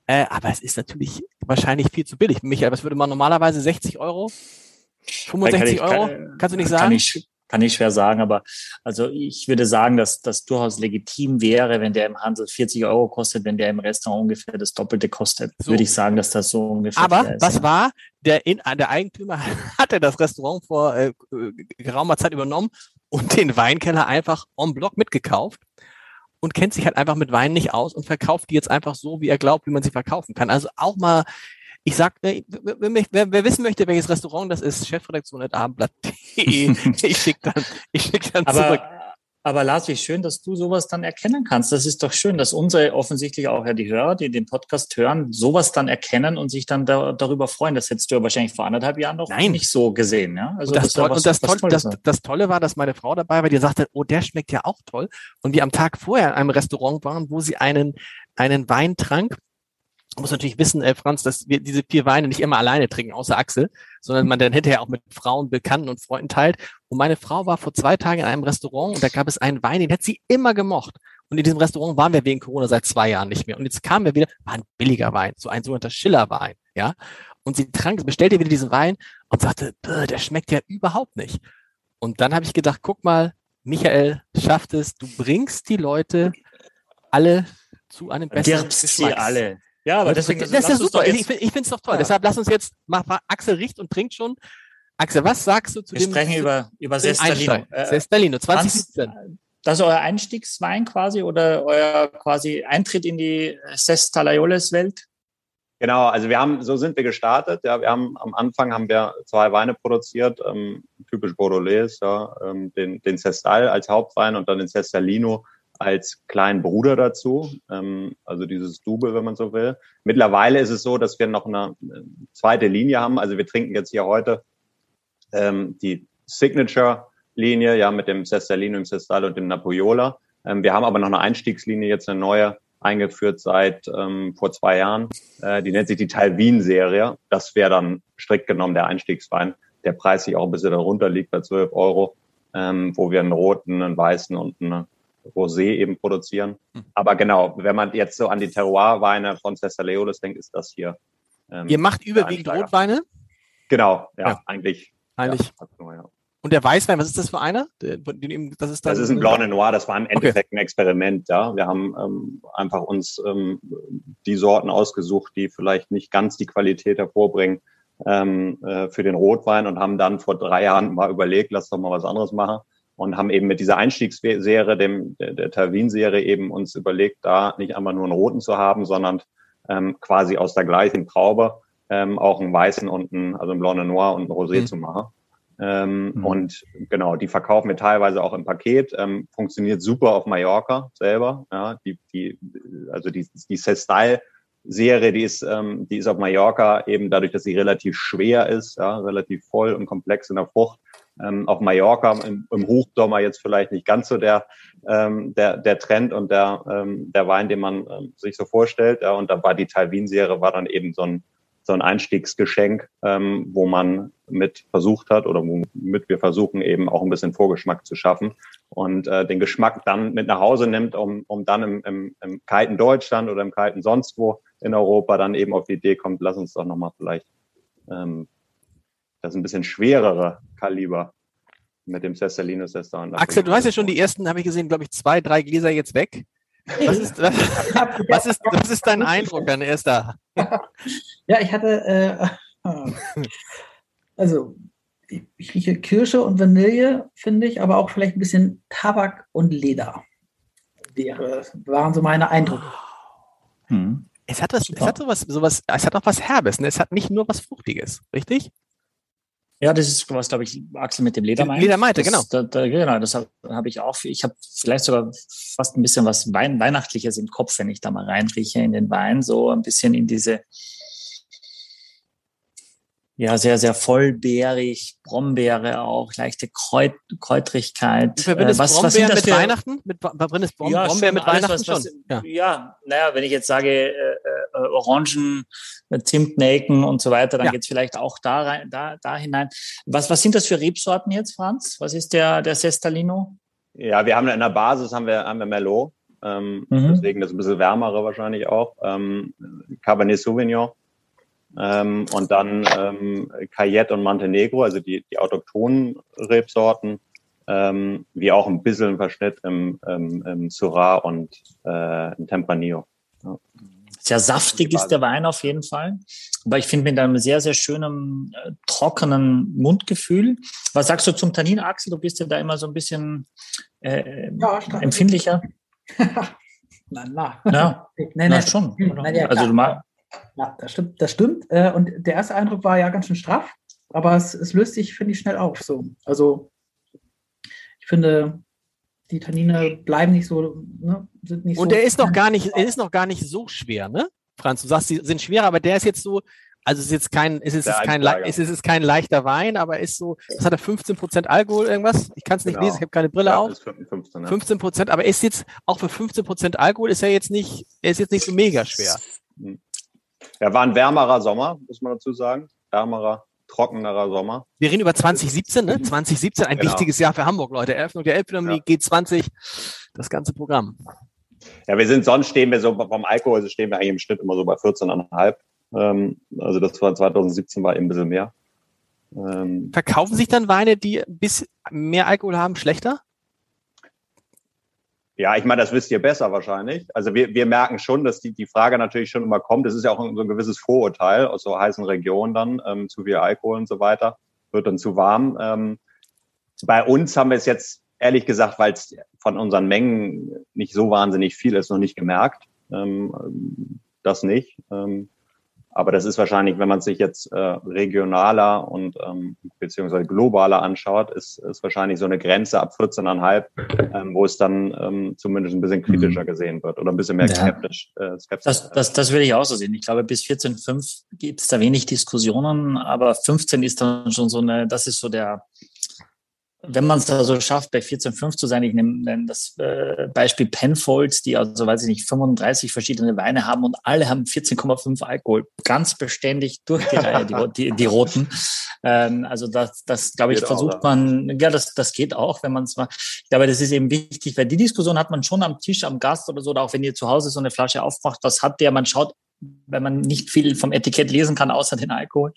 Äh, aber es ist natürlich wahrscheinlich viel zu billig. Michael, was würde man normalerweise 60 Euro? 65 Euro? Kannst du nicht sagen? Kann ich, kann ich schwer sagen, aber also ich würde sagen, dass das durchaus legitim wäre, wenn der im Handel 40 Euro kostet, wenn der im Restaurant ungefähr das Doppelte kostet. So. Würde ich sagen, dass das so ungefähr aber ist. Aber was war, der, in, der Eigentümer hatte das Restaurant vor äh, geraumer Zeit übernommen und den Weinkeller einfach en bloc mitgekauft und kennt sich halt einfach mit Wein nicht aus und verkauft die jetzt einfach so, wie er glaubt, wie man sie verkaufen kann. Also auch mal ich sag, wer, wer, wer, wissen möchte, welches Restaurant das ist, chefredaktion.abendblatt.de. ich schicke dann, ich schick dann aber, zurück. Aber Lars, wie schön, dass du sowas dann erkennen kannst. Das ist doch schön, dass unsere offensichtlich auch ja die Hörer, die den Podcast hören, sowas dann erkennen und sich dann da, darüber freuen. Das hättest du ja wahrscheinlich vor anderthalb Jahren noch Nein. nicht so gesehen. Ja? Also und das, das, toll, was, und das, toll, das, das, Tolle war, dass meine Frau dabei war, die sagte, oh, der schmeckt ja auch toll. Und die am Tag vorher in einem Restaurant waren, wo sie einen, einen Wein trank, muss natürlich wissen, äh, Franz, dass wir diese vier Weine nicht immer alleine trinken, außer Axel, sondern man dann hinterher auch mit Frauen, Bekannten und Freunden teilt. Und meine Frau war vor zwei Tagen in einem Restaurant und da gab es einen Wein, den hat sie immer gemocht. Und in diesem Restaurant waren wir wegen Corona seit zwei Jahren nicht mehr. Und jetzt kamen wir wieder, war ein billiger Wein, so ein sogenannter Schillerwein, ja. Und sie trank, bestellte wieder diesen Wein und sagte, der schmeckt ja überhaupt nicht. Und dann habe ich gedacht, guck mal, Michael schafft es, du bringst die Leute alle zu einem besseren Gerbst sie alle. Ja, aber deswegen, das, das ist ja super. Ich, ich finde es doch toll. Ja. Deshalb lass uns jetzt mal, Axel riecht und trinkt schon. Axel, was sagst du zu Wir dem? Wir sprechen über, über Sestalino. Äh, Sestalino, 2017. Das ist euer Einstiegswein quasi oder euer quasi Eintritt in die Sestalaioles-Welt? Genau, also wir haben, so sind wir gestartet. Ja, wir haben am Anfang haben wir zwei Weine produziert, ähm, typisch Bordelais, ja, ähm, den, den Cestal als Hauptwein und dann den Cestalino als kleinen Bruder dazu, ähm, also dieses Double, wenn man so will. Mittlerweile ist es so, dass wir noch eine zweite Linie haben. Also wir trinken jetzt hier heute ähm, die Signature-Linie, ja, mit dem Sestalino, dem Sestal und dem Napoleola. Ähm, wir haben aber noch eine Einstiegslinie, jetzt eine neue, eingeführt seit ähm, vor zwei Jahren. Äh, die nennt sich die Talvin-Serie. Das wäre dann strikt genommen der Einstiegswein. Der Preis sich auch ein bisschen darunter liegt bei 12 Euro. ähm, wo wir einen roten, einen weißen und einen Rosé eben produzieren. Hm. Aber genau, wenn man jetzt so an die Terroir-Weine von Cestaleolis denkt, ist das hier. Ähm, Ihr macht überwiegend Rotweine? Genau, ja, ja. eigentlich. Eigentlich. Ja, und der Weißwein, was ist das für einer? Das ist, das ist ein Blanc Noir, das war im Endeffekt okay. ein Experiment. Ja, Wir haben ähm, einfach uns ähm, die Sorten ausgesucht, die vielleicht nicht ganz die Qualität hervorbringen ähm, äh, für den Rotwein und haben dann vor drei Jahren mal überlegt, lass doch mal was anderes machen und haben eben mit dieser Einstiegsserie, dem, der, der Tawin-Serie eben uns überlegt, da nicht einmal nur einen roten zu haben, sondern ähm, quasi aus der gleichen Traube ähm, auch einen weißen und einen, also einen Blanc Noir und einen Rosé mhm. zu machen. Ähm, mhm. Und genau, die verkaufen wir teilweise auch im Paket. Ähm, funktioniert super auf Mallorca selber. Ja, die, die, also die, die Style Serie, die ist, ähm, die ist auf Mallorca eben dadurch, dass sie relativ schwer ist, ja, relativ voll und komplex in der Frucht. Ähm, auf Mallorca im, im Hochsommer jetzt vielleicht nicht ganz so der, ähm, der, der Trend und der, ähm, der Wein, den man ähm, sich so vorstellt. Ja, und da war die Talvin-Serie war dann eben so ein, so ein Einstiegsgeschenk, ähm, wo man mit versucht hat oder womit wir versuchen eben auch ein bisschen Vorgeschmack zu schaffen und äh, den Geschmack dann mit nach Hause nimmt, um, um dann im, im, im kalten Deutschland oder im kalten sonst wo in Europa dann eben auf die Idee kommt, lass uns doch nochmal vielleicht ähm, das ein bisschen schwerere Kaliber mit dem Cestalino Sestan. Axel, du hast ja schon die ersten, habe ich gesehen, glaube ich, zwei, drei Gläser jetzt weg. Was ist, was, was, ist, was ist dein Eindruck an erster? Ja, ich hatte, äh, also ich, ich rieche Kirsche und Vanille, finde ich, aber auch vielleicht ein bisschen Tabak und Leder. Wäre, waren so meine Eindrücke. Hm. Es hat was, es hat sowas, sowas, es hat auch was Herbes, ne? Es hat nicht nur was Fruchtiges, richtig? Ja, das ist was, glaube ich, Axel mit dem Leder meinte. Leder meinte, genau. Da, da, genau, das habe hab ich auch. Ich habe vielleicht sogar fast ein bisschen was Wein, Weihnachtliches im Kopf, wenn ich da mal reinrieche in den Wein, so ein bisschen in diese ja, sehr, sehr vollbeerig, Brombeere auch, leichte Kräut, Kräutrigkeit. Verbindest äh, was, was sind das mit für, Weihnachten? Mit, verbindest Brom, ja, Brombeer mit Weihnachten was, was, schon? Ja. ja, naja, wenn ich jetzt sage äh, Orangen, äh, Zimtnelken und so weiter, dann ja. geht's vielleicht auch da, rein, da, da hinein. Was, was sind das für Rebsorten jetzt, Franz? Was ist der, der Sestalino? Ja, wir haben in der Basis haben wir, haben wir Merlot. Ähm, mhm. Deswegen das ein bisschen wärmere wahrscheinlich auch. Ähm, Cabernet Sauvignon ähm, und dann ähm, Cayette und Montenegro, also die, die autochthonen Rebsorten, ähm, wie auch ein bisschen Verschnitt im, im, im Syrah und äh, im Tempranillo. Ja. Sehr saftig ist der Wein auf jeden Fall. Aber ich finde mit einem sehr, sehr schönen, äh, trockenen Mundgefühl. Was sagst du zum Tannin, Axel? Du bist ja da immer so ein bisschen äh, ja, empfindlicher. na, na. Ja, nein, nein, na schon. Nein, ja, also du magst ja, das stimmt. Das stimmt. Äh, und der erste Eindruck war ja ganz schön straff, aber es, es löst sich, finde ich, schnell auf. So. Also ich finde, die Tannine bleiben nicht so, ne, sind nicht Und so der ist noch gar nicht, er ist noch gar nicht so schwer, ne? Franz, du sagst, sie sind schwerer, aber der ist jetzt so, also es ist jetzt kein, es ist, kein, es ist kein leichter Wein, aber ist so, was hat er, 15 Prozent Alkohol irgendwas? Ich kann es nicht genau. lesen, ich habe keine Brille ja, auf. 15, ja. 15 Prozent, aber ist jetzt, auch für 15 Prozent Alkohol ist er jetzt nicht, er ist jetzt nicht so mega schwer. Hm. Ja, war ein wärmerer Sommer, muss man dazu sagen. Wärmerer, trockenerer Sommer. Wir reden über 2017, ne? 2017, ein genau. wichtiges Jahr für Hamburg, Leute. Eröffnung der Elbphilharmonie, ja. G20, das ganze Programm. Ja, wir sind, sonst stehen wir so vom Alkohol, also stehen wir eigentlich im Schnitt immer so bei 14,5. Ähm, also das war 2017 war eben ein bisschen mehr. Ähm, Verkaufen sich dann Weine, die bis mehr Alkohol haben, schlechter? Ja, ich meine, das wisst ihr besser wahrscheinlich. Also wir, wir merken schon, dass die, die Frage natürlich schon immer kommt. Das ist ja auch so ein gewisses Vorurteil aus so heißen Regionen dann, ähm, zu viel Alkohol und so weiter, wird dann zu warm. Ähm, bei uns haben wir es jetzt ehrlich gesagt, weil es von unseren Mengen nicht so wahnsinnig viel ist, noch nicht gemerkt. Ähm, das nicht. Ähm, aber das ist wahrscheinlich, wenn man sich jetzt äh, regionaler und ähm, beziehungsweise globaler anschaut, ist, ist wahrscheinlich so eine Grenze ab 14,5, ähm, wo es dann ähm, zumindest ein bisschen kritischer mhm. gesehen wird oder ein bisschen mehr ja. skeptisch. Äh, skeptisch. Das, das, das würde ich auch so sehen. Ich glaube, bis 14,5 gibt es da wenig Diskussionen, aber 15 ist dann schon so eine, das ist so der wenn man es also schafft, bei 14,5 zu sein, ich nehme das äh, Beispiel Penfolds, die also, weiß ich nicht, 35 verschiedene Weine haben und alle haben 14,5 Alkohol. Ganz beständig durch die Reihe, die, die, die roten. Ähm, also das, das glaube ich, geht versucht auch, man, ja, das, das geht auch, wenn man es mal, ich glaube, das ist eben wichtig, weil die Diskussion hat man schon am Tisch, am Gast oder so, oder auch wenn ihr zu Hause so eine Flasche aufmacht, was hat der, man schaut wenn man nicht viel vom Etikett lesen kann, außer den Alkohol,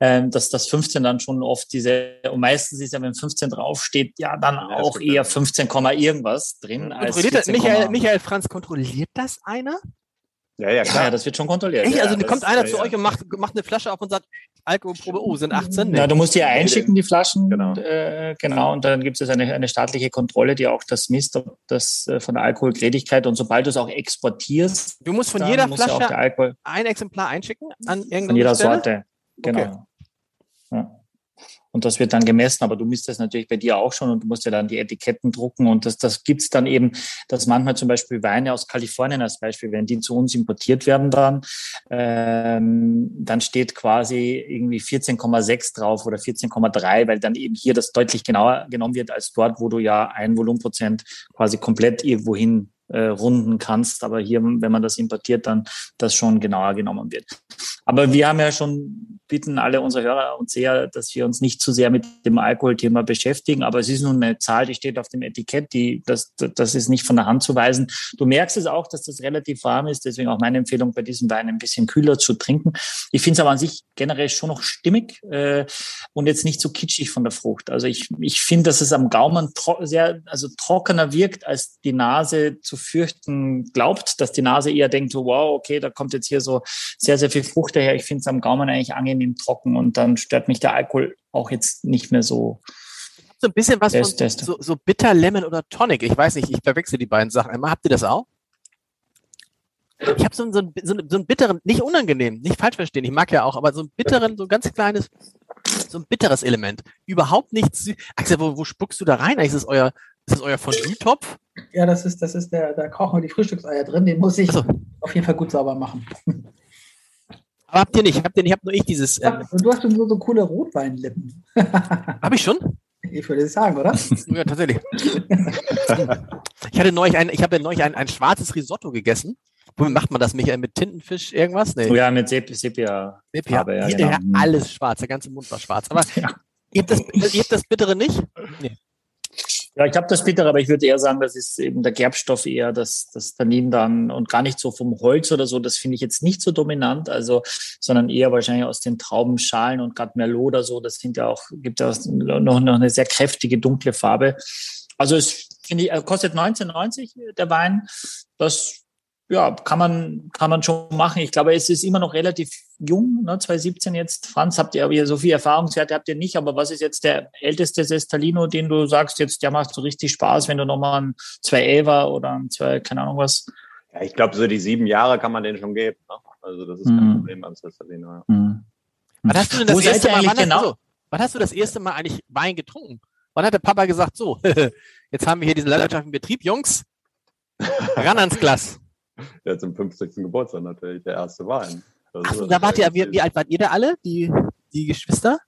ähm, dass das 15 dann schon oft diese, und meistens ist ja, wenn 15 draufsteht, ja, dann ja, auch eher 15, irgendwas drin. Als 14, Michael, Michael Franz, kontrolliert das einer? Ja, ja, klar. Ja, das wird schon kontrolliert. Echt? Also ja, kommt einer zu euch und macht, macht eine Flasche auf und sagt, Alkoholprobe, oh, sind 18? Nee. Ja, du musst die einschicken, die Flaschen. Genau. Äh, genau. Und dann gibt es eine, eine staatliche Kontrolle, die auch das misst, ob das äh, von der Alkoholgrädigkeit und sobald du es auch exportierst. Du musst von jeder Flasche ein Exemplar einschicken an irgendeine Von jeder Stelle? Sorte. Genau. Okay. Und das wird dann gemessen. Aber du misst das natürlich bei dir auch schon und du musst ja dann die Etiketten drucken und das, das gibt's dann eben, dass manchmal zum Beispiel Weine aus Kalifornien als Beispiel, wenn die zu uns importiert werden dann, ähm, dann steht quasi irgendwie 14,6 drauf oder 14,3, weil dann eben hier das deutlich genauer genommen wird als dort, wo du ja ein Volumenprozent quasi komplett irgendwo hin äh, runden kannst. Aber hier, wenn man das importiert, dann das schon genauer genommen wird. Aber wir haben ja schon, bitten alle unsere Hörer und Seher, dass wir uns nicht zu sehr mit dem Alkoholthema beschäftigen. Aber es ist nun eine Zahl, die steht auf dem Etikett, die, das, das ist nicht von der Hand zu weisen. Du merkst es auch, dass das relativ warm ist. Deswegen auch meine Empfehlung, bei diesem Wein ein bisschen kühler zu trinken. Ich finde es aber an sich generell schon noch stimmig äh, und jetzt nicht so kitschig von der Frucht. Also ich, ich finde, dass es am Gaumen sehr, also trockener wirkt, als die Nase zu fürchten glaubt, dass die Nase eher denkt, wow, okay, da kommt jetzt hier so sehr, sehr viel Frucht daher. Ich finde es am Gaumen eigentlich angenehm trocken und dann stört mich der Alkohol auch jetzt nicht mehr so. So ein bisschen was von so, so Bitter Lemon oder Tonic. Ich weiß nicht, ich verwechsel die beiden Sachen immer. Habt ihr das auch? Ich habe so, so, so, so einen bitteren, nicht unangenehm, nicht falsch verstehen, ich mag ja auch, aber so einen bitteren, so ein ganz kleines, so ein bitteres Element. Überhaupt nichts. Axel, wo, wo spuckst du da rein? Ist das euer, ist das euer Fondue-Topf? Ja, das ist, das ist der, da kochen wir die Frühstückseier drin. Den muss ich so. auf jeden Fall gut sauber machen. Aber habt ihr nicht? Habt ihr nicht? Habt nur ich dieses. Ähm, du hast schon so, so coole Rotweinlippen. Hab ich schon? Ich würde sagen, oder? Ja, tatsächlich. ich hatte neulich ein, ich habe neulich ein, ein schwarzes Risotto gegessen. Womit macht man das, Michael? Mit Tintenfisch irgendwas? Nee. Oh ja, mit Sepia. Sepia, Sepia. ja, genau. ja, alles schwarz, der ganze Mund war schwarz. Aber ja. ihr, habt das, ihr habt das Bittere nicht? Nee. Ja, ich habe das Bittere, aber ich würde eher sagen, das ist eben der Gerbstoff eher, das, das Tannin dann und gar nicht so vom Holz oder so. Das finde ich jetzt nicht so dominant, also, sondern eher wahrscheinlich aus den Traubenschalen und gerade Merlot oder so. Das sind ja auch, gibt ja noch, noch eine sehr kräftige dunkle Farbe. Also es finde ich, kostet 19,90 der Wein. Das ja, kann man, kann man schon machen. Ich glaube, es ist immer noch relativ jung, ne, 2017 jetzt. Franz, habt ihr aber so viel Erfahrungswerte habt ihr nicht, aber was ist jetzt der älteste Sestalino, den du sagst, jetzt, der macht so richtig Spaß, wenn du nochmal ein 211er oder ein 2, keine Ahnung was. Ja, ich glaube, so die sieben Jahre kann man den schon geben. Ne? Also das ist kein mhm. Problem beim Sestalino. Ja. Mhm. Wann hast du denn das Wo erste Mal, wann, genau? hast, also, wann hast du das erste Mal eigentlich Wein getrunken? Wann hat der Papa gesagt, so, jetzt haben wir hier diesen landwirtschaftlichen Betrieb, Jungs, ran ans Glas. Ja, zum 50. Geburtstag natürlich, der erste Wein. Ach, da wart ihr, wie, wie, alt wart ihr da alle, die, die Geschwister?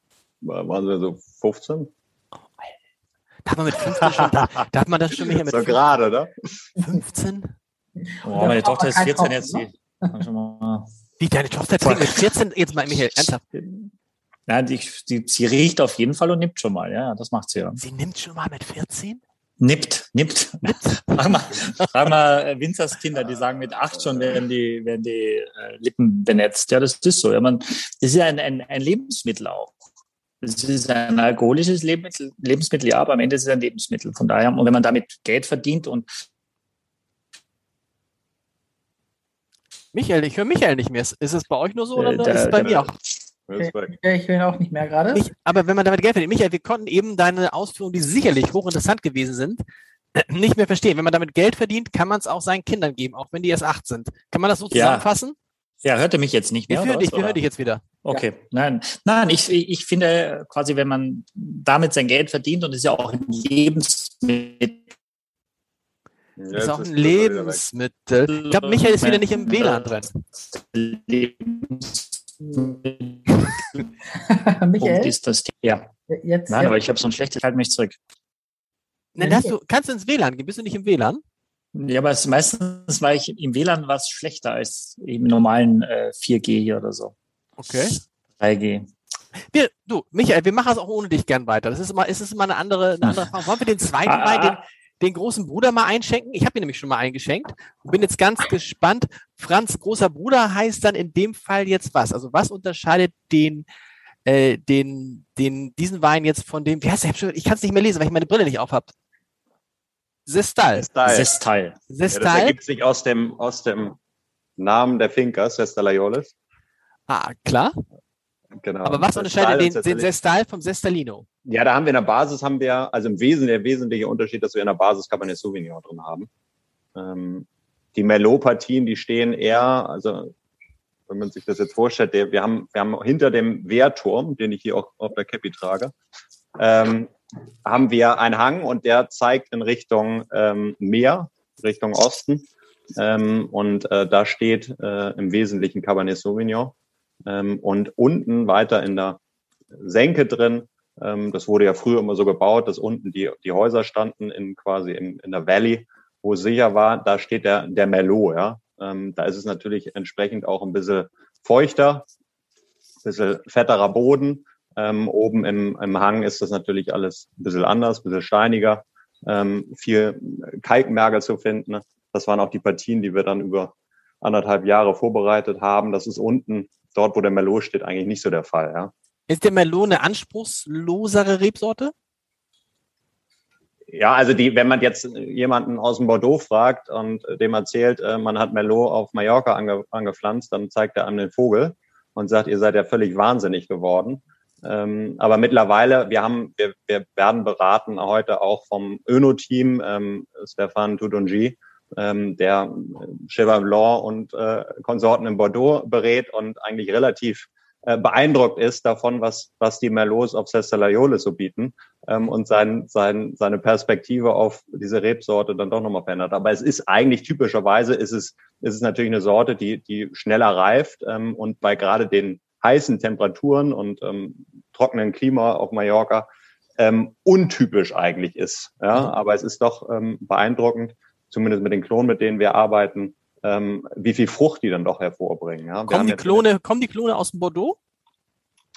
Waren wir so 15? Oh, da hat man mit 15 schon, da, da hat man das schon mehr mit So gerade, ne? 15? Oh, meine Tochter ist 14 jetzt. Die, wie, deine Tochter trinkt mit 14? Jetzt mal, Michael, ernsthaft. Ja, die, die, sie riecht auf jeden Fall und nimmt schon mal, ja, das macht sie ja. Sie nimmt schon mal mit 14? Nippt, nippt. frag mal, frag mal äh, Winzerskinder, die sagen, mit acht schon werden die, werden die äh, Lippen benetzt. Ja, das ist so. Ja, man, das ist ja ein, ein, ein Lebensmittel auch. Es ist ein alkoholisches Lebensmittel, Lebensmittel, ja, aber am Ende ist es ein Lebensmittel. Von daher, und wenn man damit Geld verdient und Michael, ich höre Michael nicht mehr. Ist es bei euch nur so oder äh, ist es bei mir auch? Ich will auch nicht mehr gerade. aber wenn man damit Geld verdient, Michael, wir konnten eben deine Ausführungen, die sicherlich hochinteressant gewesen sind, nicht mehr verstehen. Wenn man damit Geld verdient, kann man es auch seinen Kindern geben, auch wenn die erst acht sind. Kann man das so zusammenfassen? Ja, hörte mich jetzt nicht mehr. Ich höre dich, hör dich jetzt wieder. Okay, ja. nein, nein, ich, ich finde quasi, wenn man damit sein Geld verdient und ist ja auch ein Lebensmittel. Ja, ist auch ein Lebensmittel. Ich glaube, Michael ist wieder nicht im WLAN drin. Lebensmittel Michael, ist das ja. jetzt, Nein, aber ich habe so ein schlechtes Halt mich zurück. Nein, du, kannst du ins WLAN gehen? Bist du nicht im WLAN? Ja, aber es, meistens war ich im WLAN was schlechter als im normalen äh, 4G hier oder so. Okay. 3G. Wir, du, Michael, wir machen es auch ohne dich gern weiter. Das ist immer, es ist immer eine andere, eine andere Frage. Wollen wir den zweiten Ah, Wein, den, ah, den großen Bruder mal einschenken? Ich habe ihn nämlich schon mal eingeschenkt und bin jetzt ganz gespannt. Franz großer Bruder heißt dann in dem Fall jetzt was? Also was unterscheidet den, äh, den, den, diesen Wein jetzt von dem, wie heißt der? Ich, kann es nicht mehr lesen, weil ich meine Brille nicht auf habe. Sestal. Style. Sestal. Ja, das Sestal. ergibt sich aus dem, aus dem Namen der Finca, Sestalaiolis. ah, klar. Genau. Aber was Sestal unterscheidet den, den Sestal vom Sestalino? Ja, da haben wir in der Basis, haben wir, also im Wesen, der wesentliche Unterschied, dass wir in der Basis Cabernet Sauvignon drin haben. Ähm, die Merlot-Partien, die stehen eher, also wenn man sich das jetzt vorstellt, der, wir haben, wir haben hinter dem Wehrturm, den ich hier auch auf der Cappy trage, ähm, haben wir einen Hang und der zeigt in Richtung ähm, Meer, Richtung Osten. Ähm, und äh, da steht äh, im Wesentlichen Cabernet Sauvignon. Ähm, und unten weiter in der Senke drin, ähm, das wurde ja früher immer so gebaut, dass unten die, die Häuser standen in quasi in, in der Valley, wo es sicher war, da steht der, der Merlot, ja. Ähm, da ist es natürlich entsprechend auch ein bisschen feuchter, ein bisschen fetterer Boden. Ähm, oben im, im Hang ist das natürlich alles ein bisschen anders, ein bisschen steiniger, ähm, viel Kalkmergel zu finden. Das waren auch die Partien, die wir dann über anderthalb Jahre vorbereitet haben. Das ist unten, dort wo der Merlot steht, eigentlich nicht so der Fall, ja. Ist der Merlot eine anspruchslosere Rebsorte? Ja, also die, wenn man jetzt jemanden aus dem Bordeaux fragt und dem erzählt, äh, man hat Merlot auf Mallorca ange, angepflanzt, dann zeigt er einem den Vogel und sagt, ihr seid ja völlig wahnsinnig geworden. Ähm, aber mittlerweile, wir haben, wir, wir werden beraten heute auch vom Öno-Team, ähm, Stefan Tudonji, ähm, der Cheval Blanc und äh, Konsorten in Bordeaux berät und eigentlich relativ äh, beeindruckt ist davon, was, was die Merlots auf Sestalaioles so bieten ähm, und sein, sein, seine Perspektive auf diese Rebsorte dann doch nochmal verändert. Aber es ist eigentlich typischerweise ist es, ist es natürlich eine Sorte, die, die schneller reift ähm, und bei gerade den heißen Temperaturen und ähm, trockenen Klima auf Mallorca ähm, untypisch eigentlich ist. Ja, aber es ist doch ähm, beeindruckend, zumindest mit den Klonen, mit denen wir arbeiten, ähm, wie viel Frucht die dann doch hervorbringen. Ja, Kommen die Klone, kommen die Klone aus dem Bordeaux?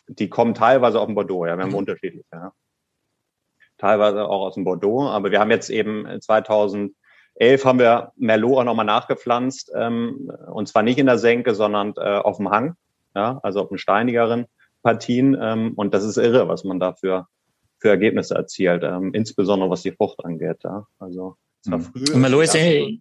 die kommen teilweise aus dem Bordeaux, ja, wir haben Mhm. unterschiedliche, ja. Teilweise auch aus dem Bordeaux, aber wir haben jetzt eben 2011 haben wir Merlot auch nochmal nachgepflanzt, ähm, und zwar nicht in der Senke, sondern äh, auf dem Hang, ja, also auf den steinigeren Partien, ähm, und das ist irre, was man da für, für Ergebnisse erzielt, ähm, insbesondere was die Frucht angeht, ja, also es war Mhm. früh. Und Merlot ist, ja, eh,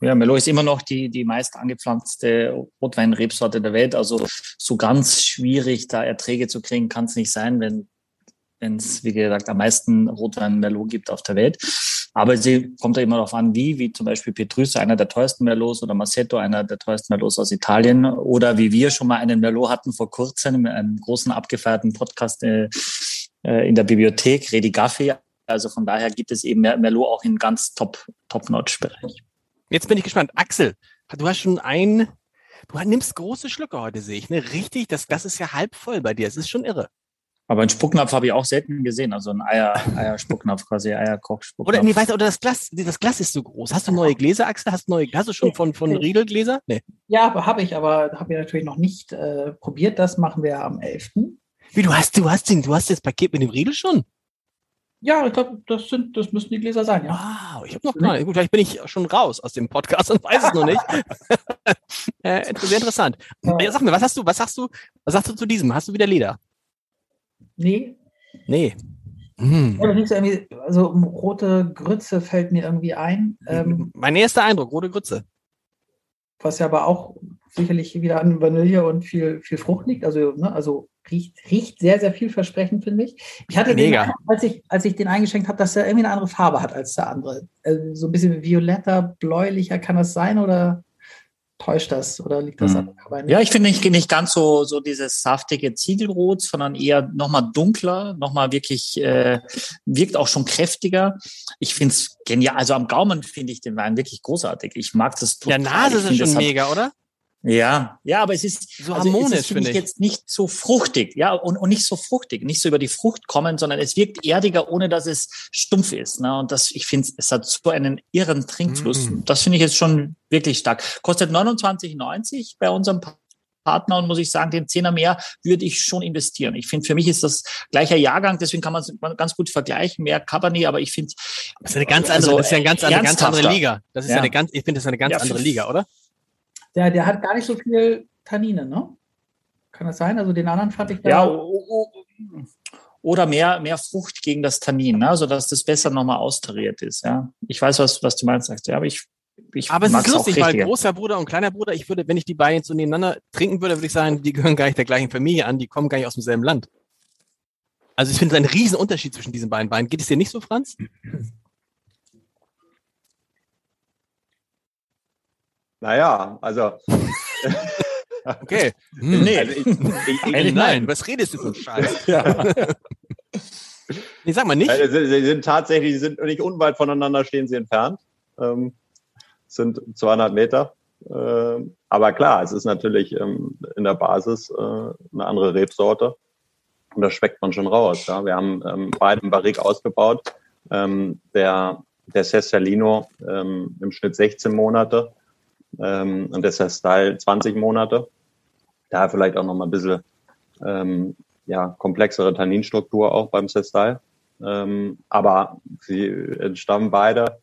ja, Merlot ist immer noch die, die meist angepflanzte Rotweinrebsorte der Welt. Also so ganz schwierig, da Erträge zu kriegen, kann es nicht sein, wenn es, wie gesagt, am meisten Rotwein Merlot gibt auf der Welt. Aber sie kommt ja immer darauf an, wie, wie zum Beispiel Petrus, einer der teuersten Merlots, oder Massetto, einer der teuersten Merlots aus Italien, oder wie wir schon mal einen Merlot hatten vor kurzem, in einem großen abgefeierten Podcast äh, äh, in der Bibliothek, Redi Gaffi. Also von daher gibt es eben Mer- Merlot auch in ganz top, top-notch-Bereich. Jetzt bin ich gespannt. Axel, du hast schon ein, du nimmst große Schlücke heute, sehe ich. Ne? Richtig, das Glas ist ja halb voll bei dir. Es ist schon irre. Aber einen Spucknapf habe ich auch selten gesehen. Also ein Eier, Eierspucknapf, quasi Eierkochspucknapf. Oder, nee, weißt du, oder das Glas, das Glas ist so groß. Hast du neue Gläser, Axel? Hast du neue, hast du schon von, von Riedel Gläser? Nee. Ja, habe ich, aber habe ich natürlich noch nicht äh, probiert. Das machen wir am 11. Wie, du hast, du hast den, du hast das Paket mit dem Riedel schon? Ja, ich glaube, das sind, das müssen die Gläser sein, ja. Wow, ich habe noch gar nicht. Gut, vielleicht bin ich schon raus aus dem Podcast und weiß es noch nicht. äh, inter- sehr interessant. Ja, sag mir, was hast du, was sagst du, was sagst du zu diesem? Hast du wieder Leder? Nee, Nee. Hm. irgendwie, also rote Grütze fällt mir irgendwie ein, ähm, Mein erster Eindruck, rote Grütze. was ja aber auch sicherlich wieder an Vanille und viel, viel Frucht liegt. Also, ne, also riecht, riecht sehr, sehr vielversprechend, finde ich. Ich hatte den, Mega. Eindruck, als ich, als ich den eingeschenkt habe, dass er irgendwie eine andere Farbe hat als der andere. Also so ein bisschen violetter, bläulicher kann das sein oder täuscht das oder liegt das Hm. an? Ja, ich finde nicht, nicht ganz so, so dieses saftige Ziegelrot, sondern eher nochmal dunkler, nochmal wirklich, äh, wirkt auch schon kräftiger. Ich finde es genial. Also am Gaumen finde ich den Wein wirklich großartig. Ich mag das total. Nase Ich ist schon hat- mega, oder? Ja, ja, aber es ist so also harmonisch, es ist, finde ich. jetzt nicht so fruchtig, ja, und, und nicht so fruchtig, nicht so über die Frucht kommen, sondern es wirkt erdiger, ohne dass es stumpf ist. Ne? Und das, ich finde, es hat so einen irren Trinkfluss. Mm. Das finde ich jetzt schon wirklich stark. Kostet 29,90 bei unserem Partner und muss ich sagen, den Zehner mehr würde ich schon investieren. Ich finde, für mich ist das gleicher Jahrgang, deswegen kann man es ganz gut vergleichen, mehr Cabernet, aber ich finde Das ist eine ganz andere, Also, das ist ja eine ganz, eine ganz andere. Liga. Das ist ja, eine ganz, ich finde, das ist eine ganz Ja, andere Liga, oder? Der, der hat gar nicht so viel Tannine, ne? Kann das sein? Also den anderen fand ich da. Ja, oder mehr, mehr Frucht gegen das Tannin, ne? sodass das besser nochmal austariert ist. Ja, ich weiß, was, was du meinst, sagst. Ja, aber ich, ich Aber es ist lustig, weil großer Bruder und kleiner Bruder, ich würde, wenn ich die beiden so nebeneinander trinken würde, würde ich sagen, die gehören gar nicht der gleichen Familie an, die kommen gar nicht aus demselben Land. Also ich finde es ein riesen Unterschied zwischen diesen beiden Weinen. Geht es dir nicht so, Franz? Naja, also. Okay. Nee. Also ich, ich, ich, Eigentlich Nein, was redest du für einen Scheiß? Ja. Nee, sag mal nicht. Also, sie, sie sind tatsächlich, sie sind nicht unweit voneinander, stehen sie entfernt. Ähm, sind 200 Meter. Ähm, aber klar, es ist natürlich ähm, in der Basis äh, eine andere Rebsorte. Und das schmeckt man schon raus. Ja. Wir haben ähm, beide im Barrique ausgebaut. Ähm, der, der Cestalino ähm, im Schnitt 16 Monate ähm, und der Cestal 20 Monate. Da vielleicht auch noch mal ein bisschen ähm, ja, komplexere Tanninstruktur auch beim Cestal. Ähm, aber sie entstammen beide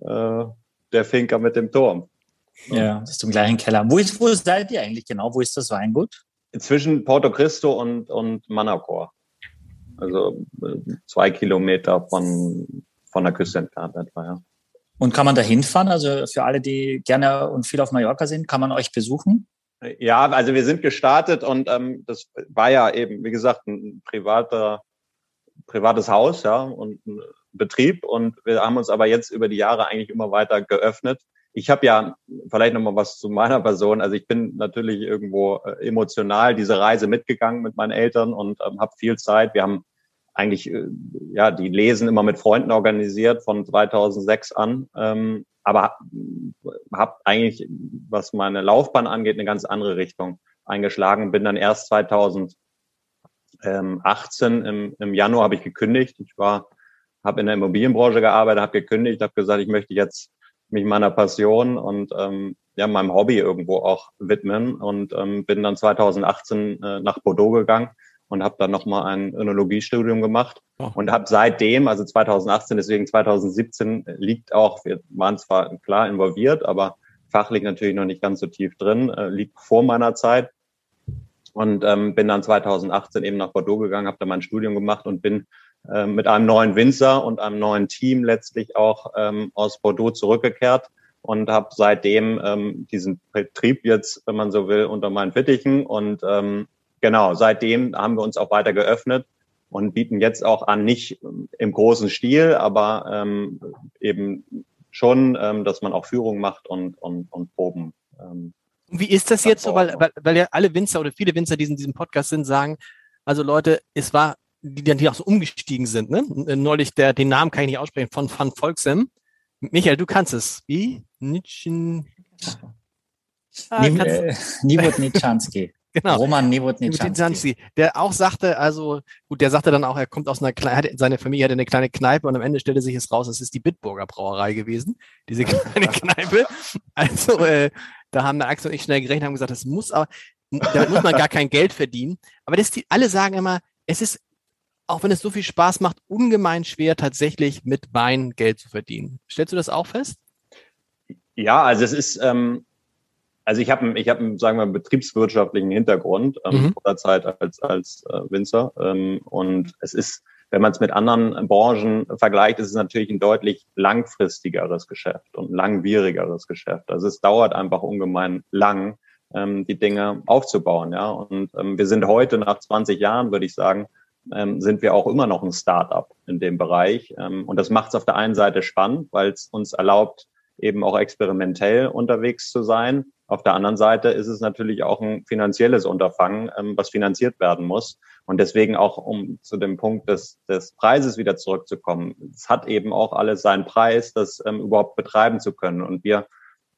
äh, der Finker mit dem Turm. ja, das ist im gleichen Keller. Wo, ist, wo seid ihr eigentlich genau? Wo ist das Weingut? Zwischen Porto Cristo und, und Manacor. Also äh, zwei Kilometer von, von der Küste entfernt etwa, ja. Und kann man da hinfahren? Also für alle, die gerne und viel auf Mallorca sind, kann man euch besuchen? Ja, also wir sind gestartet und ähm, das war ja eben, wie gesagt, ein privater, privates Haus, ja, und ein Betrieb. Und wir haben uns aber jetzt über die Jahre eigentlich immer weiter geöffnet. Ich habe ja vielleicht noch mal was zu meiner Person. Also ich bin natürlich irgendwo äh, emotional diese Reise mitgegangen mit meinen Eltern und ähm, habe viel Zeit. Wir haben eigentlich äh, ja die Lesen immer mit Freunden organisiert von 2006 an. Ähm, aber habe eigentlich, was meine Laufbahn angeht, eine ganz andere Richtung eingeschlagen. Bin dann erst 2018 im, im Januar habe ich gekündigt. Ich war, habe in der Immobilienbranche gearbeitet, habe gekündigt, habe gesagt, ich möchte jetzt mich meiner Passion und ähm, ja meinem Hobby irgendwo auch widmen und ähm, bin dann 2018 äh, nach Bordeaux gegangen und habe dann nochmal ein Önologiestudium gemacht Oh. und habe seitdem, also 2018, deswegen 2017 liegt auch, wir waren zwar klar involviert, aber fachlich natürlich noch nicht ganz so tief drin, äh, liegt vor meiner Zeit und ähm, bin dann 2018 eben nach Bordeaux gegangen, habe da mein Studium gemacht und bin äh, mit einem neuen Winzer und einem neuen Team letztlich auch ähm, aus Bordeaux zurückgekehrt und habe seitdem ähm, diesen Betrieb jetzt, wenn man so will, unter meinen Fittichen und ähm, genau, seitdem haben wir uns auch weiter geöffnet und bieten jetzt auch an, nicht im großen Stil, aber ähm, eben schon, ähm, dass man auch Führung macht und, und, und Proben. Ähm, Und Wie ist das jetzt so, weil, weil, weil ja alle Winzer oder viele Winzer, die in diesem Podcast sind, sagen, also Leute, es war, die dann die auch so umgestiegen sind, ne? Neulich, der, den Namen kann ich nicht aussprechen, von Van Volksem. Michael, du kannst es. Wie? Nitschen. Ah, kannst, äh, Nibotnitschanski. Genau. Roman. Nitschanski, der auch sagte, also gut, der sagte dann auch, er kommt aus einer kleinen, seine Familie hatte eine kleine Kneipe und am Ende stellte sich es raus, es ist die Bitburger Brauerei gewesen, diese kleine Kneipe. Also äh, da haben der Axel und ich schnell gerechnet, haben gesagt, das muss aber, da muss man gar kein Geld verdienen. Aber das die, alle sagen immer, es ist, auch wenn es so viel Spaß macht, ungemein schwer tatsächlich mit Wein Geld zu verdienen. Stellst du das auch fest? Ja, also es ist, ähm, also ich habe, ich habe, sagen wir, einen betriebswirtschaftlichen Hintergrund ähm, Mhm. vor der Zeit als als äh, Winzer ähm, und es ist, wenn man es mit anderen Branchen vergleicht, ist es natürlich ein deutlich langfristigeres Geschäft und langwierigeres Geschäft. Also es dauert einfach ungemein lang, ähm, die Dinge aufzubauen, ja. Und ähm, wir sind heute nach 20 Jahren, würde ich sagen, ähm, sind wir auch immer noch ein Start-up in dem Bereich. Ähm, und das macht es auf der einen Seite spannend, weil es uns erlaubt, eben auch experimentell unterwegs zu sein. Auf der anderen Seite ist es natürlich auch ein finanzielles Unterfangen, ähm, was finanziert werden muss. Und deswegen auch, um zu dem Punkt des, des Preises wieder zurückzukommen, es hat eben auch alles seinen Preis, das ähm, überhaupt betreiben zu können. Und wir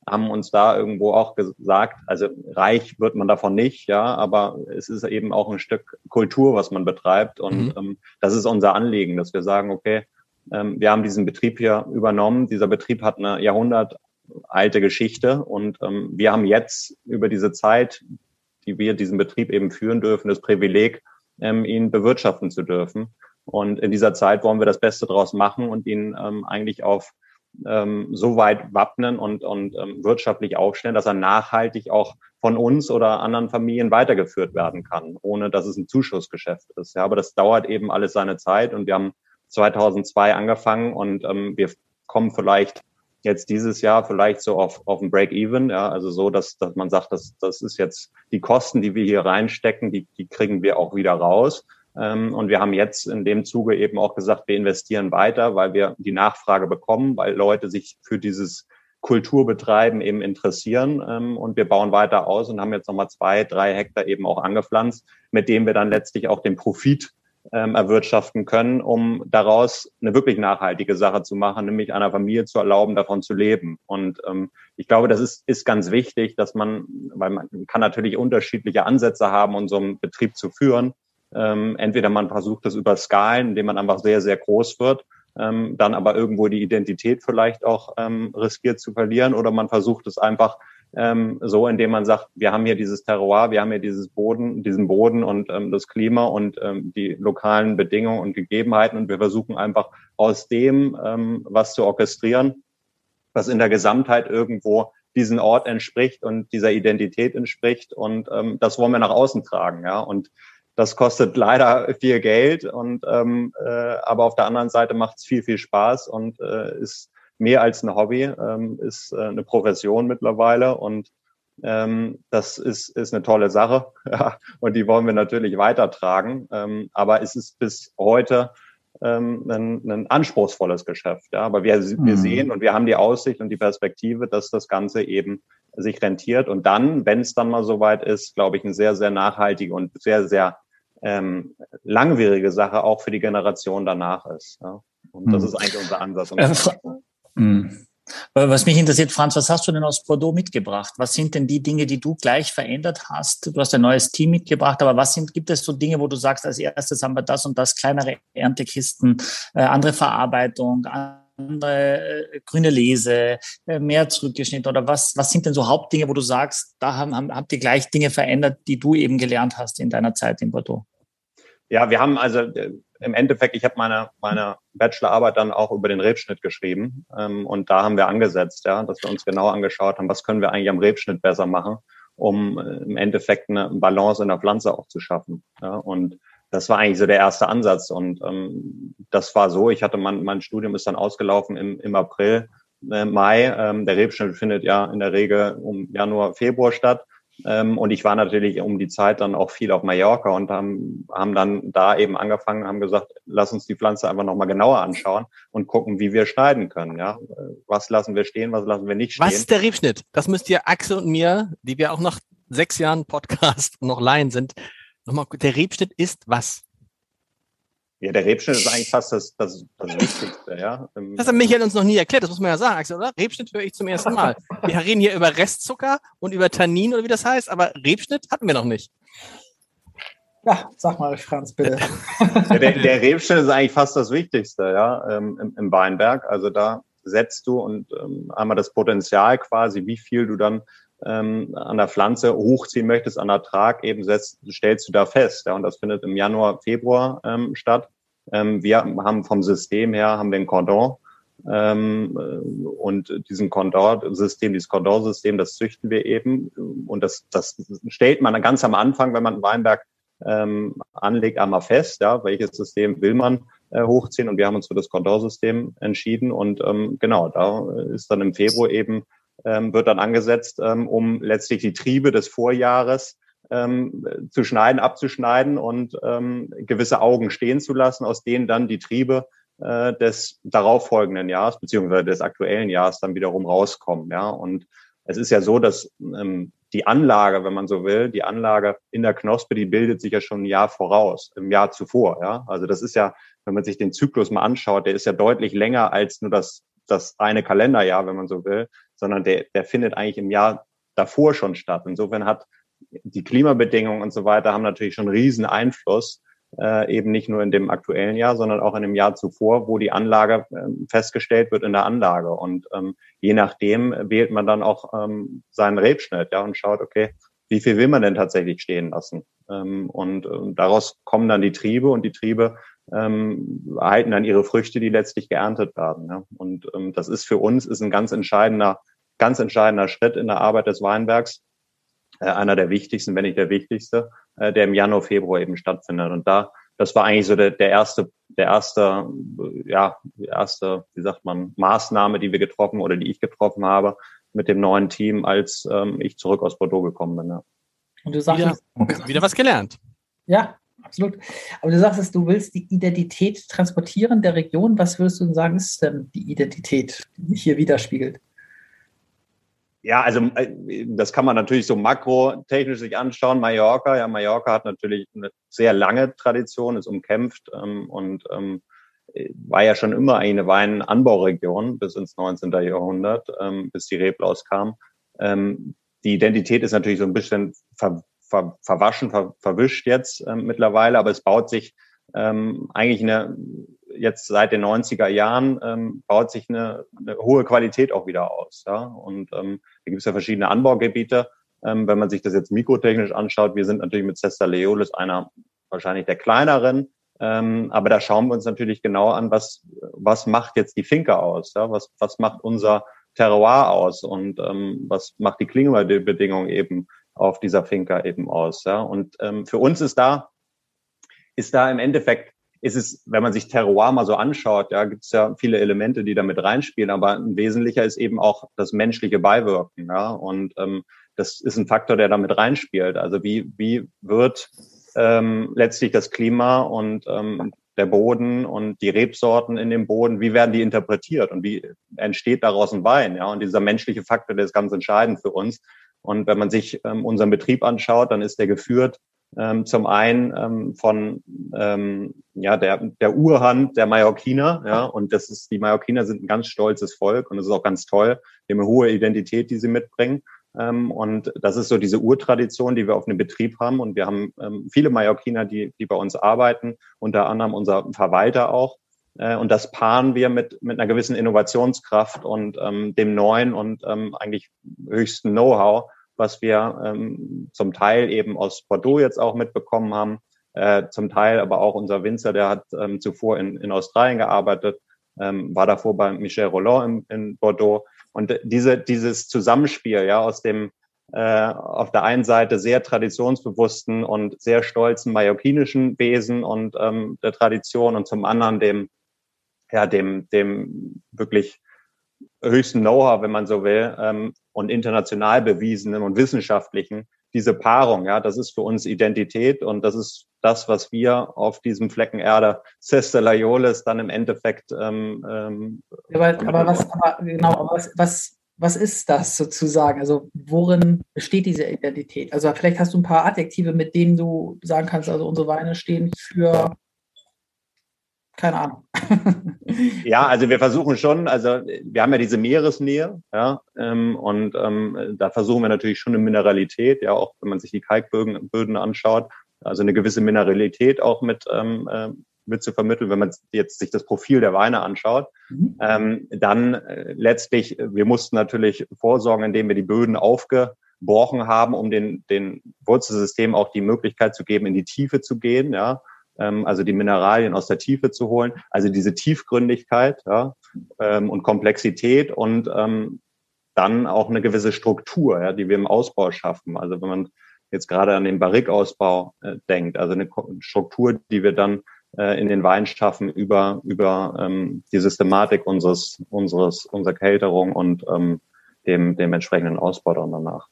haben uns da irgendwo auch gesagt, also reich wird man davon nicht, ja, aber es ist eben auch ein Stück Kultur, was man betreibt. Und mhm. ähm, das ist unser Anliegen, dass wir sagen, okay, ähm, wir haben diesen Betrieb hier übernommen. Dieser Betrieb hat eine jahrhundertalte Geschichte und ähm, wir haben jetzt über diese Zeit, die wir diesen Betrieb eben führen dürfen, das Privileg, ähm, ihn bewirtschaften zu dürfen. Und in dieser Zeit wollen wir das Beste draus machen und ihn ähm, eigentlich auf ähm, so weit wappnen und, und ähm, wirtschaftlich aufstellen, dass er nachhaltig auch von uns oder anderen Familien weitergeführt werden kann, ohne dass es ein Zuschussgeschäft ist. Ja, aber das dauert eben alles seine Zeit und wir haben 2002 angefangen und ähm, wir kommen vielleicht jetzt dieses Jahr vielleicht so auf, auf ein Break-Even, ja, also so, dass, dass man sagt, dass das ist jetzt die Kosten, die wir hier reinstecken, die, die kriegen wir auch wieder raus. Ähm, und wir haben jetzt in dem Zuge eben auch gesagt, wir investieren weiter, weil wir die Nachfrage bekommen, weil Leute sich für dieses Kulturbetreiben eben interessieren. Ähm, und wir bauen weiter aus und haben jetzt nochmal zwei, drei Hektar eben auch angepflanzt, mit denen wir dann letztlich auch den Profit ähm, erwirtschaften können, um daraus eine wirklich nachhaltige Sache zu machen, nämlich einer Familie zu erlauben, davon zu leben. Und ähm, ich glaube, das ist, ist ganz wichtig, dass man, weil man kann natürlich unterschiedliche Ansätze haben, um so einen Betrieb zu führen. Ähm, entweder man versucht das über Skalen, indem man einfach sehr, sehr groß wird, ähm, dann aber irgendwo die Identität vielleicht auch ähm, riskiert zu verlieren, oder man versucht es einfach ähm, so, indem man sagt, wir haben hier dieses Terroir, wir haben hier dieses Boden, diesen Boden und ähm, das Klima und ähm, die lokalen Bedingungen und Gegebenheiten und wir versuchen einfach aus dem ähm, was zu orchestrieren, was in der Gesamtheit irgendwo diesen Ort entspricht und dieser Identität entspricht und ähm, das wollen wir nach außen tragen, ja. Und das kostet leider viel Geld und ähm, äh, aber auf der anderen Seite macht es viel viel Spaß und äh, ist mehr als ein Hobby, ähm, ist äh, eine Profession mittlerweile und ähm, das ist, ist eine tolle Sache und die wollen wir natürlich weitertragen. Ähm, aber es ist bis heute ähm, ein, ein anspruchsvolles Geschäft. Ja. Aber wir, wir mhm. sehen und wir haben die Aussicht und die Perspektive, dass das Ganze eben sich rentiert. Und dann, wenn es dann mal soweit ist, glaube ich, eine sehr, sehr nachhaltige und sehr, sehr ähm, langwierige Sache auch für die Generation danach ist. Ja. Und das mhm. ist eigentlich unser Ansatz. Mhm. Was mich interessiert, Franz, was hast du denn aus Bordeaux mitgebracht? Was sind denn die Dinge, die du gleich verändert hast? Du hast ein neues Team mitgebracht, aber was sind, gibt es so Dinge, wo du sagst, als erstes haben wir das und das, kleinere Erntekisten, äh, andere Verarbeitung, andere äh, grüne Lese, äh, mehr zurückgeschnitten oder was, was sind denn so Hauptdinge, wo du sagst, da haben, haben, habt ihr gleich Dinge verändert, die du eben gelernt hast in deiner Zeit in Bordeaux? Ja, wir haben also äh, im Endeffekt, ich habe meine, meine Bachelorarbeit dann auch über den Rebschnitt geschrieben ähm, und da haben wir angesetzt, ja, dass wir uns genau angeschaut haben, was können wir eigentlich am Rebschnitt besser machen, um äh, im Endeffekt eine Balance in der Pflanze auch zu schaffen. Ja, und das war eigentlich so der erste Ansatz und ähm, das war so, ich hatte mein, mein Studium ist dann ausgelaufen im, im April, äh, Mai. Ähm, der Rebschnitt findet ja in der Regel um Januar, Februar statt. Ähm, und ich war natürlich um die Zeit dann auch viel auf Mallorca und haben, haben dann da eben angefangen, haben gesagt, lass uns die Pflanze einfach nochmal genauer anschauen und gucken, wie wir schneiden können. Ja, was lassen wir stehen, was lassen wir nicht stehen. Was ist der Rebschnitt? Das müsst ihr Axel und mir, die wir auch nach sechs Jahren Podcast noch Laien sind, nochmal, der Rebschnitt ist was? Ja, der Rebschnitt ist eigentlich fast das, das, das Wichtigste, ja. Das hat Michael uns noch nie erklärt, das muss man ja sagen, Axel, oder? Rebschnitt höre ich zum ersten Mal. Wir reden hier über Restzucker und über Tannin oder wie das heißt, aber Rebschnitt hatten wir noch nicht. Ja, sag mal, Franz, bitte. Ja, der, der Rebschnitt ist eigentlich fast das Wichtigste, ja, ähm, im, im Weinberg. Also da setzt du und ähm, einmal das Potenzial quasi, wie viel du dann ähm, an der Pflanze hochziehen möchtest, an Ertrag eben setzt, stellst du da fest. Ja, und das findet im Januar, Februar ähm, statt. Ähm, wir haben vom System her haben ein Cordon ähm, und diesen Cordon-System, dieses Cordon-System, das züchten wir eben und das, das stellt man ganz am Anfang, wenn man einen Weinberg ähm, anlegt, einmal fest, ja, welches System will man äh, hochziehen und wir haben uns für das Cordon-System entschieden und ähm, genau, da ist dann im Februar eben ähm, wird dann angesetzt, ähm, um letztlich die Triebe des Vorjahres ähm, zu schneiden, abzuschneiden und ähm, gewisse Augen stehen zu lassen, aus denen dann die Triebe äh, des darauffolgenden Jahres beziehungsweise des aktuellen Jahres dann wiederum rauskommen. Ja, und es ist ja so, dass ähm, die Anlage, wenn man so will, die Anlage in der Knospe, die bildet sich ja schon ein Jahr voraus, im Jahr zuvor. Ja, also das ist ja, wenn man sich den Zyklus mal anschaut, der ist ja deutlich länger als nur das das eine Kalenderjahr, wenn man so will, sondern der, der findet eigentlich im Jahr davor schon statt. Insofern hat die Klimabedingungen und so weiter haben natürlich schon riesen Einfluss, äh, eben nicht nur in dem aktuellen Jahr, sondern auch in dem Jahr zuvor, wo die Anlage äh, festgestellt wird in der Anlage. Und ähm, je nachdem wählt man dann auch ähm, seinen Rebschnitt ja, und schaut, okay, wie viel will man denn tatsächlich stehen lassen? Ähm, und, und daraus kommen dann die Triebe und die Triebe ähm, erhalten dann ihre Früchte, die letztlich geerntet werden. Ja. Und ähm, das ist für uns ist ein ganz entscheidender, ganz entscheidender Schritt in der Arbeit des Weinbergs, äh, einer der wichtigsten, wenn nicht der wichtigste, äh, der im Januar, Februar eben stattfindet. Und da, das war eigentlich so der, der erste, der erste, ja, die erste, wie sagt man, Maßnahme, die wir getroffen oder die ich getroffen habe mit dem neuen Team, als ähm, ich zurück aus Bordeaux gekommen bin. Ja. Und du sagst wieder, wieder was gelernt. Ja, absolut. Aber du sagst, du willst die Identität transportieren der Region. Was würdest du sagen, ist denn die Identität, die sich hier widerspiegelt? Ja, also äh, das kann man natürlich so makrotechnisch sich anschauen. Mallorca, ja, Mallorca hat natürlich eine sehr lange Tradition, ist umkämpft ähm, und ähm, war ja schon immer eine Weinanbauregion bis ins 19. Jahrhundert, ähm, bis die Reblaus kam. Ähm, die Identität ist natürlich so ein bisschen ver, ver, verwaschen, ver, verwischt jetzt ähm, mittlerweile, aber es baut sich ähm, eigentlich eine, jetzt seit den 90er Jahren ähm, baut sich eine, eine hohe Qualität auch wieder aus. Ja? Und ähm, da gibt es ja verschiedene Anbaugebiete. Ähm, wenn man sich das jetzt mikrotechnisch anschaut, wir sind natürlich mit Cesta Leolis einer wahrscheinlich der kleineren, ähm, aber da schauen wir uns natürlich genau an, was, was macht jetzt die Finke aus? Ja? Was, was macht unser Terroir aus und ähm, was macht die Klimabedingungen eben auf dieser Finca eben aus? Ja? Und ähm, für uns ist da, ist da im Endeffekt, ist es, wenn man sich Terroir mal so anschaut, ja, gibt es ja viele Elemente, die damit reinspielen, aber ein wesentlicher ist eben auch das menschliche Beiwirken. Ja? Und ähm, das ist ein Faktor, der damit reinspielt. Also wie, wie wird ähm, letztlich das Klima und ähm, der Boden und die Rebsorten in dem Boden, wie werden die interpretiert und wie entsteht daraus ein Wein? Ja, und dieser menschliche Faktor, der ist ganz entscheidend für uns. Und wenn man sich ähm, unseren Betrieb anschaut, dann ist der geführt ähm, zum einen ähm, von ähm, ja der der Urhand der Mallorquiner, ja, und das ist die Mallorquiner sind ein ganz stolzes Volk und das ist auch ganz toll. Die haben eine hohe Identität, die sie mitbringen. Ähm, und das ist so diese Urtradition, die wir auf einem Betrieb haben. Und wir haben ähm, viele Mallorquiner, die, die bei uns arbeiten, unter anderem unser Verwalter auch. Äh, und das paaren wir mit, mit einer gewissen Innovationskraft und ähm, dem neuen und ähm, eigentlich höchsten Know-how, was wir ähm, zum Teil eben aus Bordeaux jetzt auch mitbekommen haben. Äh, zum Teil aber auch unser Winzer, der hat ähm, zuvor in, in Australien gearbeitet, ähm, war davor bei Michel Roland in, in Bordeaux und diese, dieses Zusammenspiel, ja, aus dem äh, auf der einen Seite sehr traditionsbewussten und sehr stolzen mallorquinischen Wesen und ähm, der Tradition und zum anderen dem, ja, dem, dem wirklich höchsten Know-how, wenn man so will, ähm, und international bewiesenen und wissenschaftlichen, diese Paarung, ja, das ist für uns Identität und das ist das, was wir auf diesem Flecken Erde Sester Laiolis dann im Endeffekt. Ähm, ähm, aber, aber was, aber, genau, aber was, was, was ist das sozusagen? Also worin besteht diese Identität? Also vielleicht hast du ein paar Adjektive, mit denen du sagen kannst, also unsere Weine stehen für keine Ahnung. ja, also wir versuchen schon, also wir haben ja diese Meeresnähe, ja, ähm, und ähm, da versuchen wir natürlich schon eine Mineralität, ja, auch wenn man sich die Kalkböden Böden anschaut, also eine gewisse Mineralität auch mit, ähm, äh, mit zu vermitteln, wenn man jetzt sich das Profil der Weine anschaut. Mhm. Ähm, dann äh, letztlich, wir mussten natürlich vorsorgen, indem wir die Böden aufgebrochen haben, um den, den Wurzelsystem auch die Möglichkeit zu geben, in die Tiefe zu gehen, ja ähm, also die Mineralien aus der Tiefe zu holen. Also diese Tiefgründigkeit ja, ähm, und Komplexität und ähm, dann auch eine gewisse Struktur, ja, die wir im Ausbau schaffen. Also wenn man jetzt gerade an den Barrikausbau äh, denkt, also eine Struktur, die wir dann äh, in den Wein schaffen über über ähm, die Systematik unseres unseres unserer Kälterung und ähm, dem dem entsprechenden Ausbau dann danach.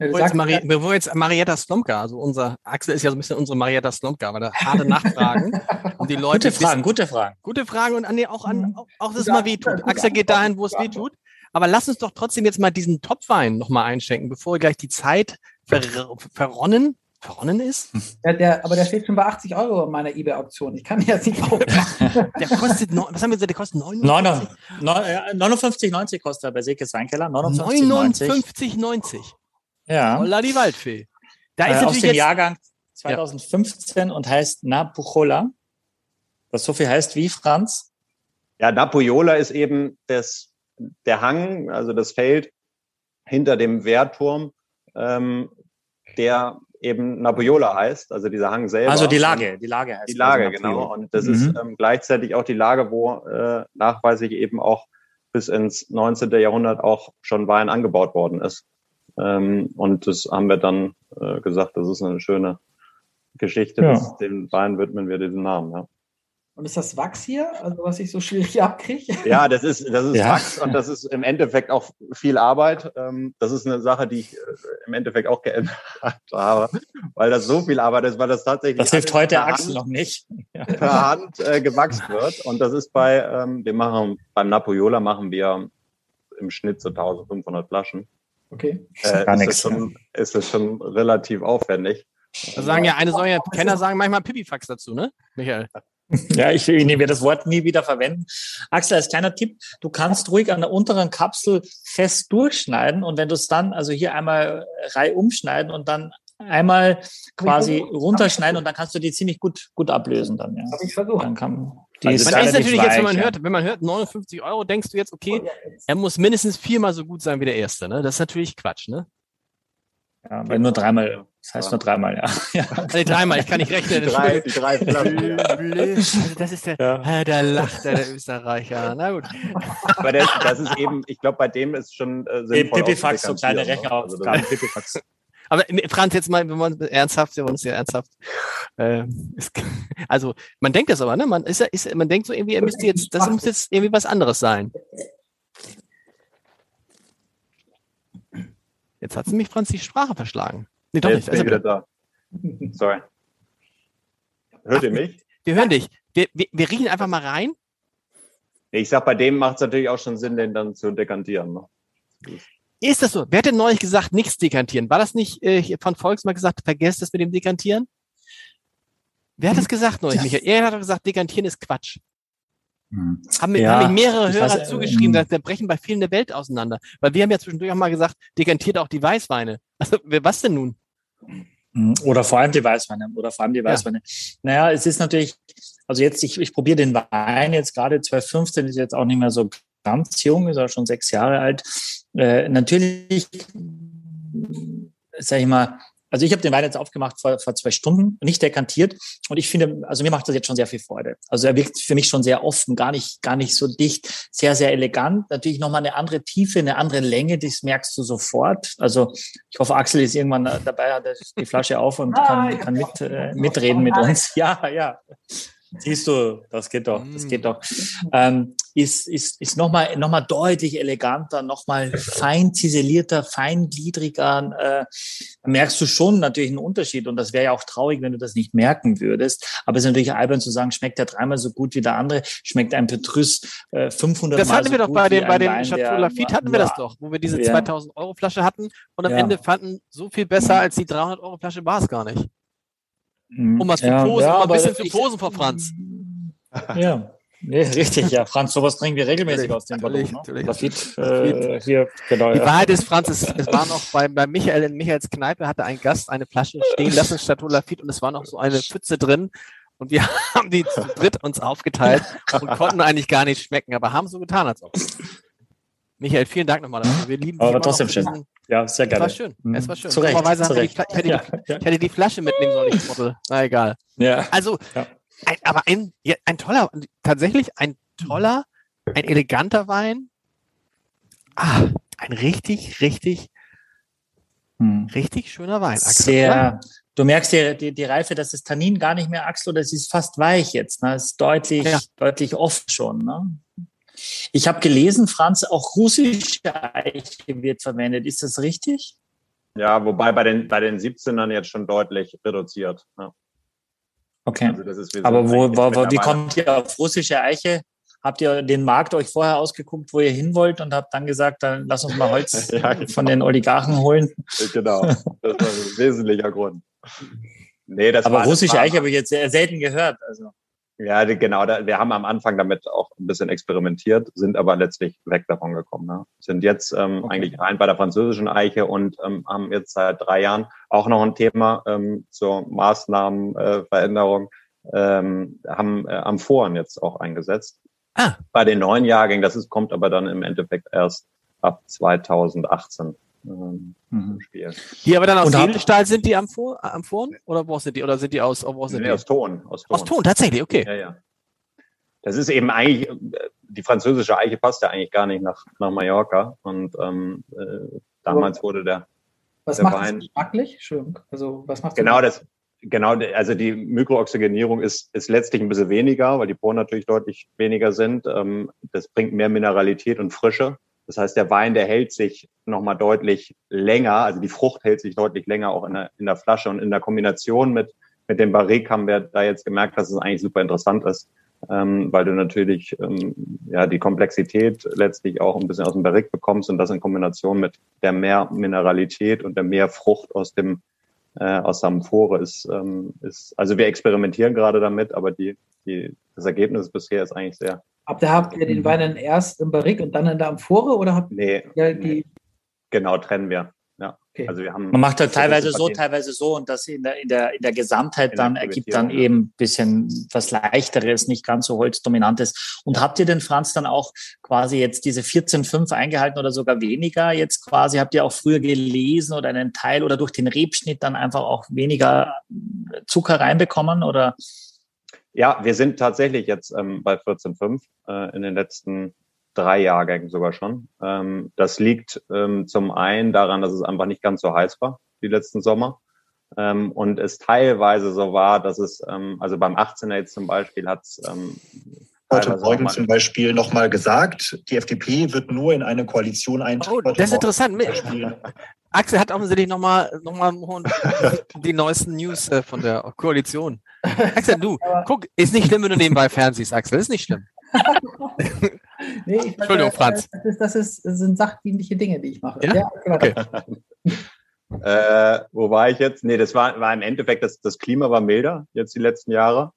Bevor jetzt, Mari bevor jetzt Marietta Slomka, also unser Axel ist ja so ein bisschen unsere Marietta Slomka, weil da harte Nachfragen und die Leute gute Fragen, gute Fragen, gute Fragen und nee, auch an auch, auch dass es mal wehtut. Axel geht dahin, wo es wehtut. Aber lass uns doch trotzdem jetzt mal diesen Topwein nochmal einschenken, bevor gleich die Zeit ver verronnen. verronnen ist? Der, der, aber der steht schon bei 80 Euro in meiner eBay-Auktion. Ich kann jetzt nicht aufmachen. Der kostet, neun- was haben wir gesagt, der kostet 59? 59,90 kostet er bei Sekes Weinkeller. 59,90. 59,90. Ja. Holla die Waldfee. Da äh, ist aus natürlich dem jetzt, Jahrgang 2015 und heißt Napuchola. Was so viel heißt wie Franz. Ja, Napojola ist eben das, der Hang, also das Feld hinter dem Wehrturm, ähm, der eben Napojola heißt, also dieser Hang selber. Also die Lage, die Lage heißt Die Lage, also genau. Und das Mhm. ist ähm, gleichzeitig auch die Lage, wo äh, nachweislich eben auch bis ins 19. Jahrhundert auch schon Wein angebaut worden ist. Ähm, und das haben wir dann äh, gesagt, das ist eine schöne Geschichte. Ja. Das, dem Wein widmen wir diesen Namen. Ja. Und ist das Wachs hier, also was ich so schwierig abkriege? Ja, das ist, das ist Ja. Wachs und das ist im Endeffekt auch viel Arbeit. Ähm, Das ist eine Sache, die ich äh, im Endeffekt auch geändert habe, weil das so viel Arbeit ist, weil das tatsächlich Das hilft heute per Axel Hand, noch nicht. Per Hand äh, gewachst wird. Und das ist bei, ähm, wir machen, beim Napojola machen wir im Schnitt so 1500 Flaschen. Okay. Äh, Gar ist, nix, das schon, ist das schon relativ aufwendig. da sagen ja, eine solche Kenner sagen manchmal Pipifax dazu, ne? Michael. Ja, ich, ich werde das Wort nie wieder verwenden. Axel, als kleiner Tipp, du kannst ruhig an der unteren Kapsel fest durchschneiden und wenn du es dann, also hier einmal Reihe umschneiden und dann einmal quasi runterschneiden und dann kannst du die ziemlich gut, gut ablösen dann, ja. Habe ich versucht. Dann kann, die Also ist Man ist natürlich jetzt, wenn man weich, hört, wenn man hört 59 Euro, denkst du jetzt, okay, er muss mindestens viermal so gut sein wie der erste, ne? Das ist natürlich Quatsch, ne? Ja, ja weil nur dreimal, das heißt nur dreimal, ja. ja. Nee, dreimal, ich kann nicht rechnen. Die drei, die drei ja. Blöd. Also das ist der, Ja. ah, da lacht er, der Österreicher. Na gut. Aber das, das ist eben, ich glaube, bei dem ist schon äh, sinnvoll. Pipifax, so kleine ne? Also Pipifax. Aber äh, Franz, jetzt mal, wenn man ernsthaft, wir wollen uns ja ernsthaft. Äh, ist, also man denkt das aber, ne? Man ist ja, ist, man denkt so irgendwie, er müsste jetzt, das muss jetzt irgendwie was anderes sein. Jetzt hat sie mich Franz die Sprache verschlagen. Nee, doch Jetzt nicht. bin Also, wieder da. Sorry. Hört ihr mich? wir hören dich. Wir, wir, wir riechen einfach mal rein. Ich sag, bei dem macht es natürlich auch schon Sinn, den dann zu dekantieren. Ne? Ist das so? Wer hat denn neulich gesagt, nichts dekantieren? War das nicht äh, von Volks mal gesagt, vergesst das mit dem Dekantieren? Wer hat das gesagt neulich, Michael? Er hat doch gesagt, dekantieren ist Quatsch. Haben mir, Ja, haben mir mehrere Hörer weiß, äh, zugeschrieben, ähm, dass da brechen bei vielen der Welt auseinander. Weil wir haben ja zwischendurch auch mal gesagt, dekantiert auch die Weißweine. Also, was denn nun? Mhm. Oder vor allem die Weißweine. Oder vor allem die Weißweine. Naja, es ist natürlich, also jetzt, ich, ich probiere den Wein jetzt gerade 1215, ist jetzt auch nicht mehr so ganz jung, ist auch schon sechs Jahre alt. Äh, natürlich, sag ich mal, also ich habe den Wein jetzt aufgemacht vor, vor zwei Stunden, nicht dekantiert. Und ich finde, also mir macht das jetzt schon sehr viel Freude. Also er wirkt für mich schon sehr offen, gar nicht, gar nicht so dicht, sehr, sehr elegant. Natürlich nochmal eine andere Tiefe, eine andere Länge, das merkst du sofort. Also ich hoffe, Axel ist irgendwann dabei, hat die Flasche auf und Ah, kann, kann mit, äh, mitreden mit uns. Ja, ja. Siehst du, das geht doch, das geht doch. Ähm, ist ist, ist nochmal noch mal deutlich eleganter, nochmal fein ziselierter, feingliedriger. Äh, merkst du schon natürlich einen Unterschied und das wäre ja auch traurig, wenn du das nicht merken würdest. Aber es ist natürlich albern zu sagen, schmeckt der dreimal so gut wie der andere, schmeckt ein Petrus äh, 500 Das Mal hatten so wir doch bei dem, bei dem Chateau Lafitte hatten wir das doch, wo wir diese Ja. 2000 Euro Flasche hatten und am Ja. Ende fanden, so viel besser als die 300 Euro Flasche war es gar nicht. Um mal zu Ja, posen, ja, um mal ein aber bisschen zu posen vor Franz. Ja. Nee, richtig, ja. Franz, sowas trinken wir regelmäßig Natürlich, aus dem natürlich, Ballon. Ne? natürlich. Lafitte, äh, hier, genau. Die Ja. Wahrheit ist, Franz, es, es war noch bei, bei Michael in Michaels Kneipe, hatte ein Gast eine Flasche stehen lassen, Chateau Lafitte, und es war noch so eine Pfütze drin. Und wir haben die zu dritt uns aufgeteilt und konnten eigentlich gar nicht schmecken, aber haben so getan, als ob. Michael, vielen Dank nochmal dafür. Wir lieben Aber trotzdem schön. Ja, sehr Es gerne. war schön. Es war schön. Zu Recht, zu Recht. Ich, hätte Ja, die, ja. ich hätte die Flasche mitnehmen sollen, ich Trottel. Na egal. Ja. Also, Ja. ein, aber ein, ja, ein toller, tatsächlich ein toller, ein eleganter Wein. Ah, ein richtig, richtig, Hm. richtig schöner Wein. Sehr, du merkst die, die, die Reife, das ist Tannin gar nicht mehr, Axel, das ist fast weich jetzt. Ne? Das ist deutlich, Ja. deutlich oft schon. Ne? Ich habe gelesen, Franz, auch russische Eiche wird verwendet. Ist das richtig? Ja, wobei bei den, bei den 17ern jetzt schon deutlich reduziert. Ja. Okay. Also Aber wo, wo, wo, wie kommt ihr auf russische Eiche? Habt ihr den Markt euch vorher ausgeguckt, wo ihr hin wollt und habt dann gesagt, dann lass uns mal Holz Ja, genau. von den Oligarchen holen? Genau, das war ein wesentlicher Grund. Nee, das Aber russische Eiche habe ich jetzt sehr selten gehört. Also. Ja, genau. Da, wir haben am Anfang damit auch ein bisschen experimentiert, sind aber letztlich weg davon gekommen. Ne? Sind jetzt ähm, okay. eigentlich rein bei der französischen Eiche und ähm, haben jetzt seit drei Jahren auch noch ein Thema ähm, zur Maßnahmenveränderung, äh, ähm, haben äh, Amphoren jetzt auch eingesetzt. Ah. Bei den neuen Jahrgängen, das ist, kommt aber dann im Endeffekt erst ab 2018 ähm, mhm. Spiel. Die aber dann aus Edelstahl sind die Amphor Amphoren? Oder wo sind die? Oder sind die aus, wo sind nee, die? aus Ton. Aus Ton. Aus Ton, tatsächlich, okay. Ja, ja. Das ist eben eigentlich, die französische Eiche passt ja eigentlich gar nicht nach, nach Mallorca. Und ähm, äh, damals wurde der, was der macht Wein. geschmacklich? Also, was macht Genau, das, genau, also die Mikrooxygenierung ist, ist letztlich ein bisschen weniger, weil die Poren natürlich deutlich weniger sind. Ähm, das bringt mehr Mineralität und Frische. Das heißt, der Wein, der hält sich nochmal deutlich länger, also die Frucht hält sich deutlich länger auch in der, in der Flasche. Und in der Kombination mit, mit dem Barrique haben wir da jetzt gemerkt, dass es eigentlich super interessant ist, ähm, weil du natürlich ähm, ja die Komplexität letztlich auch ein bisschen aus dem Barrique bekommst und das in Kombination mit der mehr Mineralität und der mehr Frucht aus dem äh, aus der Amphore ist, ähm, ist, also wir experimentieren gerade damit, aber die, die, das Ergebnis bisher ist eigentlich sehr, Habt ihr, habt ihr den mhm. Wein dann erst im Barrique und dann in der Amphore oder habt nee, ihr die? Nee. Genau, trennen wir. Ja. Okay. Also wir haben Man macht halt teilweise so, teilweise so und das in der, in der, in der Gesamtheit in dann ergibt dann eben ein bisschen was Leichteres, nicht ganz so holzdominantes. Und habt ihr denn, Franz, dann auch quasi jetzt diese 14,5 eingehalten oder sogar weniger jetzt quasi? Habt ihr auch früher gelesen oder einen Teil oder durch den Rebschnitt dann einfach auch weniger Zucker reinbekommen oder? Ja, wir sind tatsächlich jetzt ähm, bei 14,5 äh, in den letzten drei Jahrgängen sogar schon. Ähm, das liegt ähm, zum einen daran, dass es einfach nicht ganz so heiß war, die letzten Sommer. Ähm, und es teilweise so war, dass es, ähm, also beim 18er jetzt zum Beispiel hat es ähm, Heute Morgen zum Beispiel nochmal gesagt, die FDP wird nur in eine Koalition eintreten. Oh, das ist interessant. Axel hat offensichtlich nochmal noch mal die neuesten News äh, von der Koalition. Axel, du, guck, ist nicht schlimm, wenn du nebenbei fernsiehst, Axel, ist nicht schlimm. nee, Entschuldigung, Franz. Das, ist, das, ist, das, sind sachdienliche Dinge, die ich mache. Ja, ja okay. äh, wo war ich jetzt? Nee, das war, war im Endeffekt, das, das Klima war milder jetzt die letzten Jahre.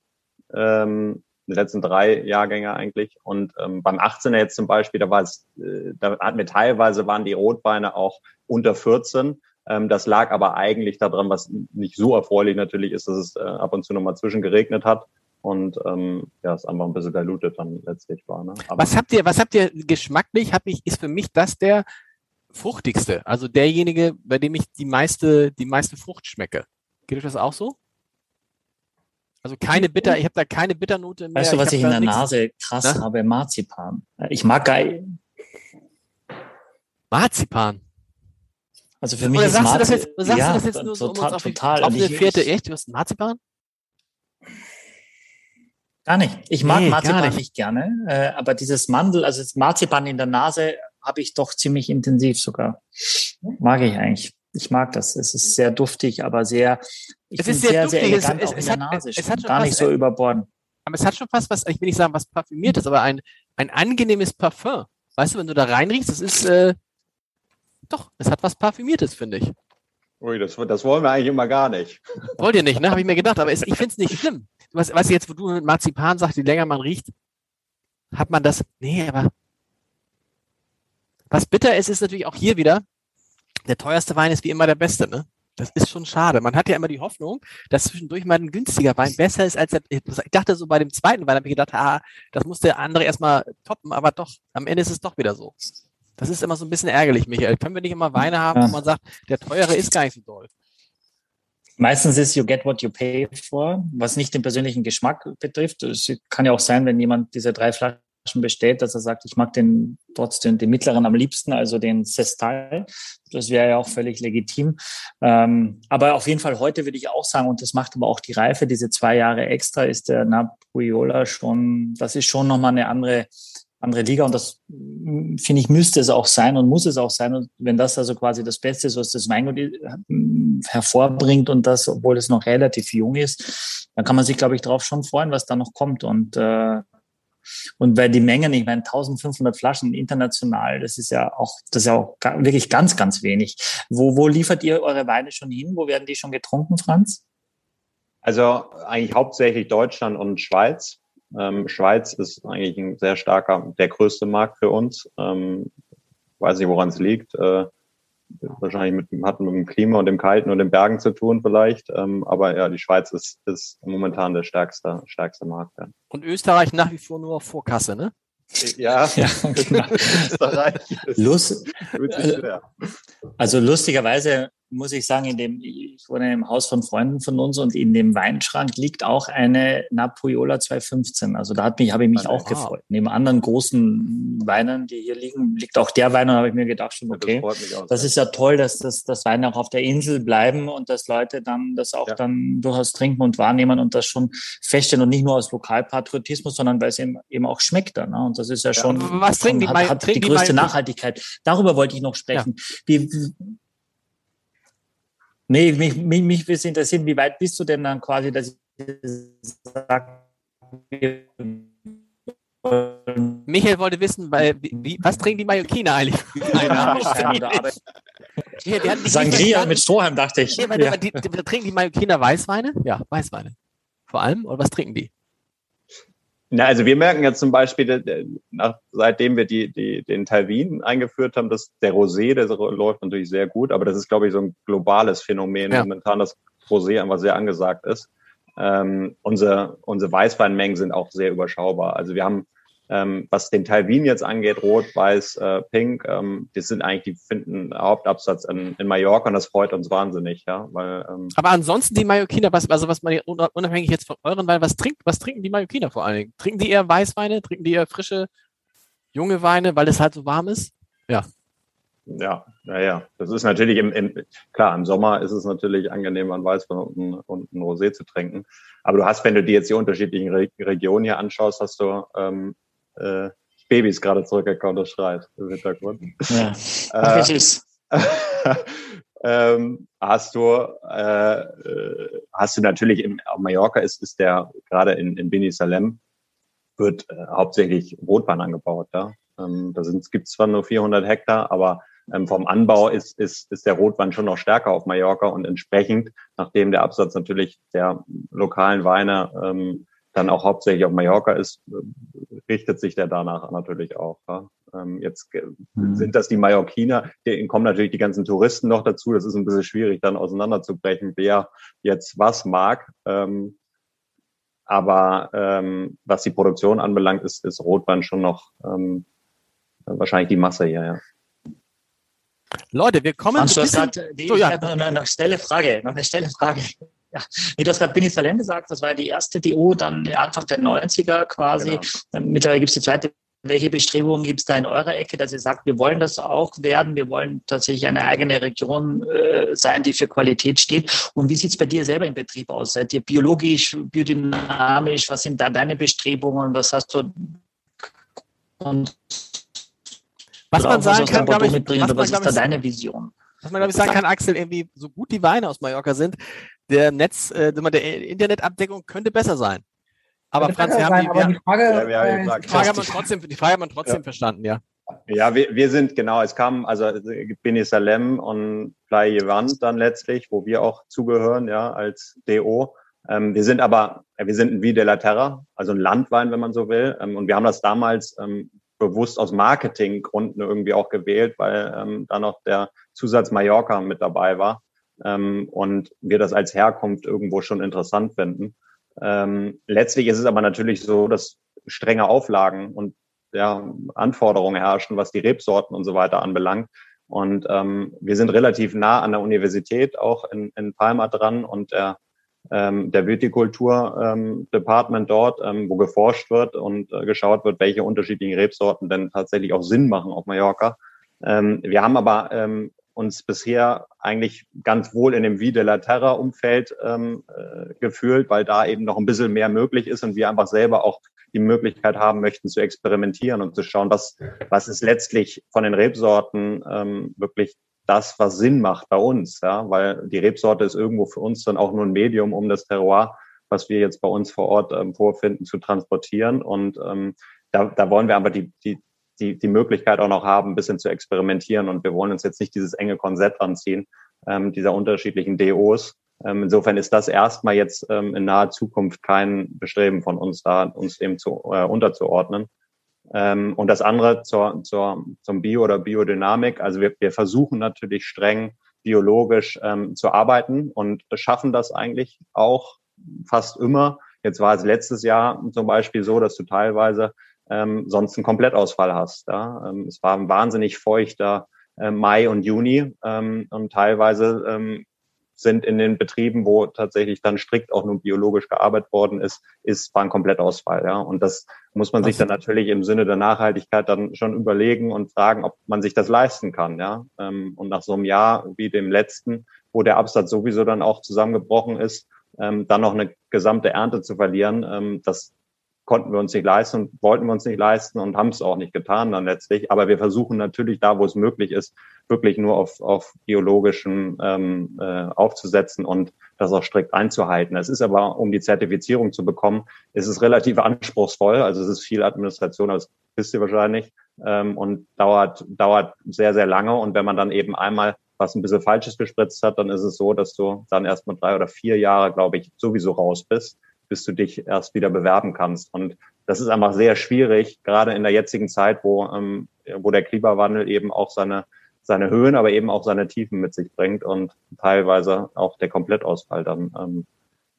Ähm, die letzten drei Jahrgänge eigentlich. Und ähm, beim 18er jetzt zum Beispiel, da war es, äh, da hatten wir teilweise waren die Rotweine auch unter 14. Ähm, das lag aber eigentlich daran, was nicht so erfreulich natürlich ist, dass es äh, ab und zu nochmal zwischen geregnet hat und ähm, ja, es einfach ein bisschen diluted dann letztlich war. Ne? Aber was habt ihr, was habt ihr geschmacklich? Hab ich, ist für mich das der fruchtigste, also derjenige, bei dem ich die meiste, die meiste Frucht schmecke. Geht euch das auch so? Also keine Bitter, ich habe da keine Bitternote mehr. Weißt du, was ich, ich in der nichts, Nase krass na? habe? Marzipan. Ich mag geil. Marzipan. Also für mich Oder ist sagst Marzipan. Du das jetzt, sagst ja, du das jetzt nur so, total, um uns auf, total. auf eine Fährte echt? Du hast Marzipan? Gar nicht. Ich mag nee, Marzipan nicht. nicht. gerne, äh, aber dieses Mandel, also das Marzipan in der Nase, habe ich doch ziemlich intensiv sogar. Mag ich eigentlich. Ich mag das. Es ist sehr duftig, aber sehr, ich es ist sehr, sehr, duftig. sehr es, es, es, hat, Nase es, hat, schon gar nicht so überborden. Aber es hat schon fast was, ich will nicht sagen, was parfümiertes, aber ein, ein angenehmes Parfum. Weißt du, wenn du da reinriechst, das ist, äh, doch, es hat was Parfümiertes, finde ich. Ui, das, das wollen wir eigentlich immer gar nicht. Wollt ihr nicht, ne? Habe ich mir gedacht, aber es, ich finde es nicht schlimm. Was, was jetzt, wo du mit Marzipan sagst, je länger man riecht, hat man das. Nee, aber was bitter ist, ist natürlich auch hier wieder, der teuerste Wein ist wie immer der beste, ne? Das ist schon schade. Man hat ja immer die Hoffnung, dass zwischendurch mal ein günstiger Wein besser ist als der, ich dachte so bei dem zweiten Wein, habe ich gedacht, ah, das muss der andere erstmal toppen, aber doch, am Ende ist es doch wieder so. Das ist immer so ein bisschen ärgerlich, Michael. Können wir nicht immer Weine haben, ja. wo man sagt, der teure ist gar nicht so doll? Meistens ist you get what you pay for, was nicht den persönlichen Geschmack betrifft. Es kann ja auch sein, wenn jemand diese drei Flaschen bestellt, dass er sagt, ich mag den trotzdem den mittleren am liebsten, also den Sestal. Das wäre ja auch völlig legitim. Ähm, aber auf jeden Fall heute würde ich auch sagen, und das macht aber auch die Reife, diese zwei Jahre extra, ist der Napuiola schon, das ist schon nochmal eine andere andere Liga und das finde ich müsste es auch sein und muss es auch sein und wenn das also quasi das Beste ist, was das Weingut äh, hervorbringt und das, obwohl es noch relativ jung ist, dann kann man sich glaube ich darauf schon freuen, was da noch kommt und äh, Und weil die Mengen, ich meine 1500 Flaschen international, das ist ja auch, das ist ja auch wirklich ganz, ganz wenig. Wo, wo liefert ihr eure Weine schon hin? Wo werden die schon getrunken, Franz? Also eigentlich hauptsächlich Deutschland und Schweiz. Ähm, Schweiz ist eigentlich ein sehr starker, der größte Markt für uns. Ähm, weiß nicht, woran es liegt. Äh, wahrscheinlich mit, hat mit dem Klima und dem Kalten und den Bergen zu tun vielleicht. Ähm, aber ja, die Schweiz ist, ist momentan der stärkste, stärkste Markt. Ja. Und Österreich nach wie vor nur auf Vorkasse, ne? Ja, ja genau. Österreich. Lust, also lustigerweise muss ich sagen, in dem, ich wohne im Haus von Freunden von uns und in dem Weinschrank liegt auch eine Napoleola 215. Also da hat mich, habe ich mich ah, auch gefreut. Neben anderen großen Weinen, die hier liegen, liegt auch der Wein und habe ich mir gedacht schon, okay, das, das ist ja toll, dass das, das Weine auch auf der Insel bleiben und dass Leute dann das auch ja. dann durchaus trinken und wahrnehmen und das schon feststellen und nicht nur aus Lokalpatriotismus, sondern weil es eben, eben auch schmeckt dann. Ne? Und das ist ja schon, was trinken die, hat, hat die, die größte Nachhaltigkeit. Darüber wollte ich noch sprechen. Wie, Nee, mich, mich, mich würde interessieren, wie weit bist du denn dann quasi, dass ich sage, Michael wollte wissen, weil, wie, was trinken die Mallorquiner eigentlich? ja, Sangria mit Strohhalm, dachte ich. Nee, ja. die, die, trinken die Mallorquiner Weißweine? Ja, Weißweine. Vor allem? Oder was trinken die? Na, also wir merken jetzt zum Beispiel, nach, seitdem wir die, die, den Talvin eingeführt haben, dass der Rosé, der läuft natürlich sehr gut, aber das ist, glaube ich, so ein globales Phänomen ja. momentan, dass Rosé einfach sehr angesagt ist. Ähm, unsere, unsere Weißweinmengen sind auch sehr überschaubar. Also wir haben ähm, was den Teil Wien jetzt angeht, Rot, Weiß, äh, Pink, ähm, das sind eigentlich, die finden Hauptabsatz in, in Mallorca und das freut uns wahnsinnig, ja. Weil, ähm, Aber ansonsten die Mallorquiner, was, also was man unabhängig jetzt von euren Weinen, was trinkt, was trinken die Mallorquiner vor allen Dingen? Trinken die eher Weißweine? Trinken die eher frische, junge Weine, weil es halt so warm ist? Ja. Ja, naja, das ist natürlich im, im, klar, im Sommer ist es natürlich angenehm, ein Weißwein und ein, und ein Rosé zu trinken. Aber du hast, wenn du dir jetzt die unterschiedlichen Re Regionen hier anschaust, hast du ähm, äh, Babys gerade zurückgekommen, schreit im Hintergrund. Ja. Äh, ähm, hast du äh, äh, hast du natürlich im, auf Mallorca ist ist der gerade in, in Bini Salem wird äh, hauptsächlich Rotwein angebaut ja ähm, da sind gibt zwar nur 400 Hektar aber ähm, vom Anbau ist, ist, ist der Rotwein schon noch stärker auf Mallorca und entsprechend, nachdem der Absatz natürlich der lokalen Weine ähm, dann auch hauptsächlich auf Mallorca ist, richtet sich der danach natürlich auch. Ja. Ähm, jetzt mhm. sind das die Mallorquiner, denen kommen natürlich die ganzen Touristen noch dazu. Das ist ein bisschen schwierig, dann auseinanderzubrechen, wer jetzt was mag. Ähm, aber ähm, was die Produktion anbelangt, ist, ist Rotwein schon noch ähm, wahrscheinlich die Masse hier, ja. Leute, wir kommen zu. Die, so, ja. noch eine schnelle Frage, noch eine schnelle Frage. Ja, nee, du hast gerade Bini Salem gesagt, das war die erste DO, dann Anfang der 90er quasi. Genau. Mittlerweile gibt es die zweite. Welche Bestrebungen gibt es da in eurer Ecke, dass ihr sagt, wir wollen das auch werden, wir wollen tatsächlich eine eigene Region äh, sein, die für Qualität steht? Und wie sieht es bei dir selber im Betrieb aus? Seid ihr biologisch, biodynamisch? Was sind da deine Bestrebungen? Was hast du? Und was man sagen kann, glaube ich, was, was ist da deine Vision? Was man, glaube ich, sagen kann, Axel, irgendwie so gut die Weine aus Mallorca sind, der Netz, äh, der Internetabdeckung könnte besser sein. Aber Franz, wir haben die, die Frage, ja, wir haben äh, die Frage haben trotzdem, die Frage haben wir trotzdem ja. verstanden, ja. Ja, wir, wir sind, genau, es kam, also Bini Salem und Playa Wand dann letztlich, wo wir auch zugehören, ja, als DO. Ähm, wir sind aber, wir sind ein Vie de la Terra, also ein Landwein, wenn man so will. Ähm, und wir haben das damals ähm, bewusst aus Marketinggründen irgendwie auch gewählt, weil ähm, da noch der Zusatz Mallorca mit dabei war ähm, und wir das als Herkunft irgendwo schon interessant finden. Ähm, letztlich ist es aber natürlich so, dass strenge Auflagen und ja, Anforderungen herrschen, was die Rebsorten und so weiter anbelangt. Und ähm, wir sind relativ nah an der Universität, auch in, in Palma dran und der, ähm, der Vitikultur ähm, dort, ähm, wo geforscht wird und äh, geschaut wird, welche unterschiedlichen Rebsorten denn tatsächlich auch Sinn machen auf Mallorca. Ähm, wir haben aber ähm, uns bisher eigentlich ganz wohl in dem Vie de la Terra Umfeld ähm, äh, gefühlt, weil da eben noch ein bisschen mehr möglich ist und wir einfach selber auch die Möglichkeit haben möchten zu experimentieren und zu schauen, was, was ist letztlich von den Rebsorten ähm, wirklich das, was Sinn macht bei uns, ja, weil die Rebsorte ist irgendwo für uns dann auch nur ein Medium, um das Terroir was wir jetzt bei uns vor Ort ähm, vorfinden, zu transportieren. Und ähm, da, da wollen wir aber die, die, die, die Möglichkeit auch noch haben, ein bisschen zu experimentieren. Und wir wollen uns jetzt nicht dieses enge Korsett anziehen, ähm, dieser unterschiedlichen DOs. Ähm, insofern ist das erstmal jetzt ähm, in naher Zukunft kein Bestreben von uns da, uns dem zu, äh, unterzuordnen. Ähm, und das andere zur, zur, zum Bio oder Biodynamik. Also wir, wir versuchen natürlich streng biologisch ähm, zu arbeiten und schaffen das eigentlich auch fast immer. Jetzt war es letztes Jahr zum Beispiel so, dass du teilweise ähm, sonst einen Komplettausfall hast. Ja? Ähm, es war ein wahnsinnig feuchter äh, Mai und Juni ähm, und teilweise ähm, sind in den Betrieben, wo tatsächlich dann strikt auch nur biologisch gearbeitet worden ist, ist war ein Komplettausfall. Ja? Und das muss man sich dann natürlich im Sinne der Nachhaltigkeit dann schon überlegen und fragen, ob man sich das leisten kann. Ja? Ähm, und nach so einem Jahr wie dem letzten, wo der Absatz sowieso dann auch zusammengebrochen ist, ähm, dann noch eine gesamte Ernte zu verlieren, ähm, das konnten wir uns nicht leisten und wollten wir uns nicht leisten und haben es auch nicht getan dann letztlich. Aber wir versuchen natürlich da, wo es möglich ist, wirklich nur auf, auf biologischen ähm, äh, aufzusetzen und das auch strikt einzuhalten. Es ist aber, um die Zertifizierung zu bekommen, ist es relativ anspruchsvoll. Also es ist viel Administration, das wisst ihr wahrscheinlich, ähm, und dauert, dauert sehr, sehr lange. Und wenn man dann eben einmal was ein bisschen Falsches gespritzt hat, dann ist es so, dass du dann erstmal drei oder vier Jahre, glaube ich, sowieso raus bist bis du dich erst wieder bewerben kannst. Und das ist einfach sehr schwierig, gerade in der jetzigen Zeit, wo, ähm, wo der Klimawandel eben auch seine, seine Höhen, aber eben auch seine Tiefen mit sich bringt und teilweise auch der Komplettausfall dann ähm,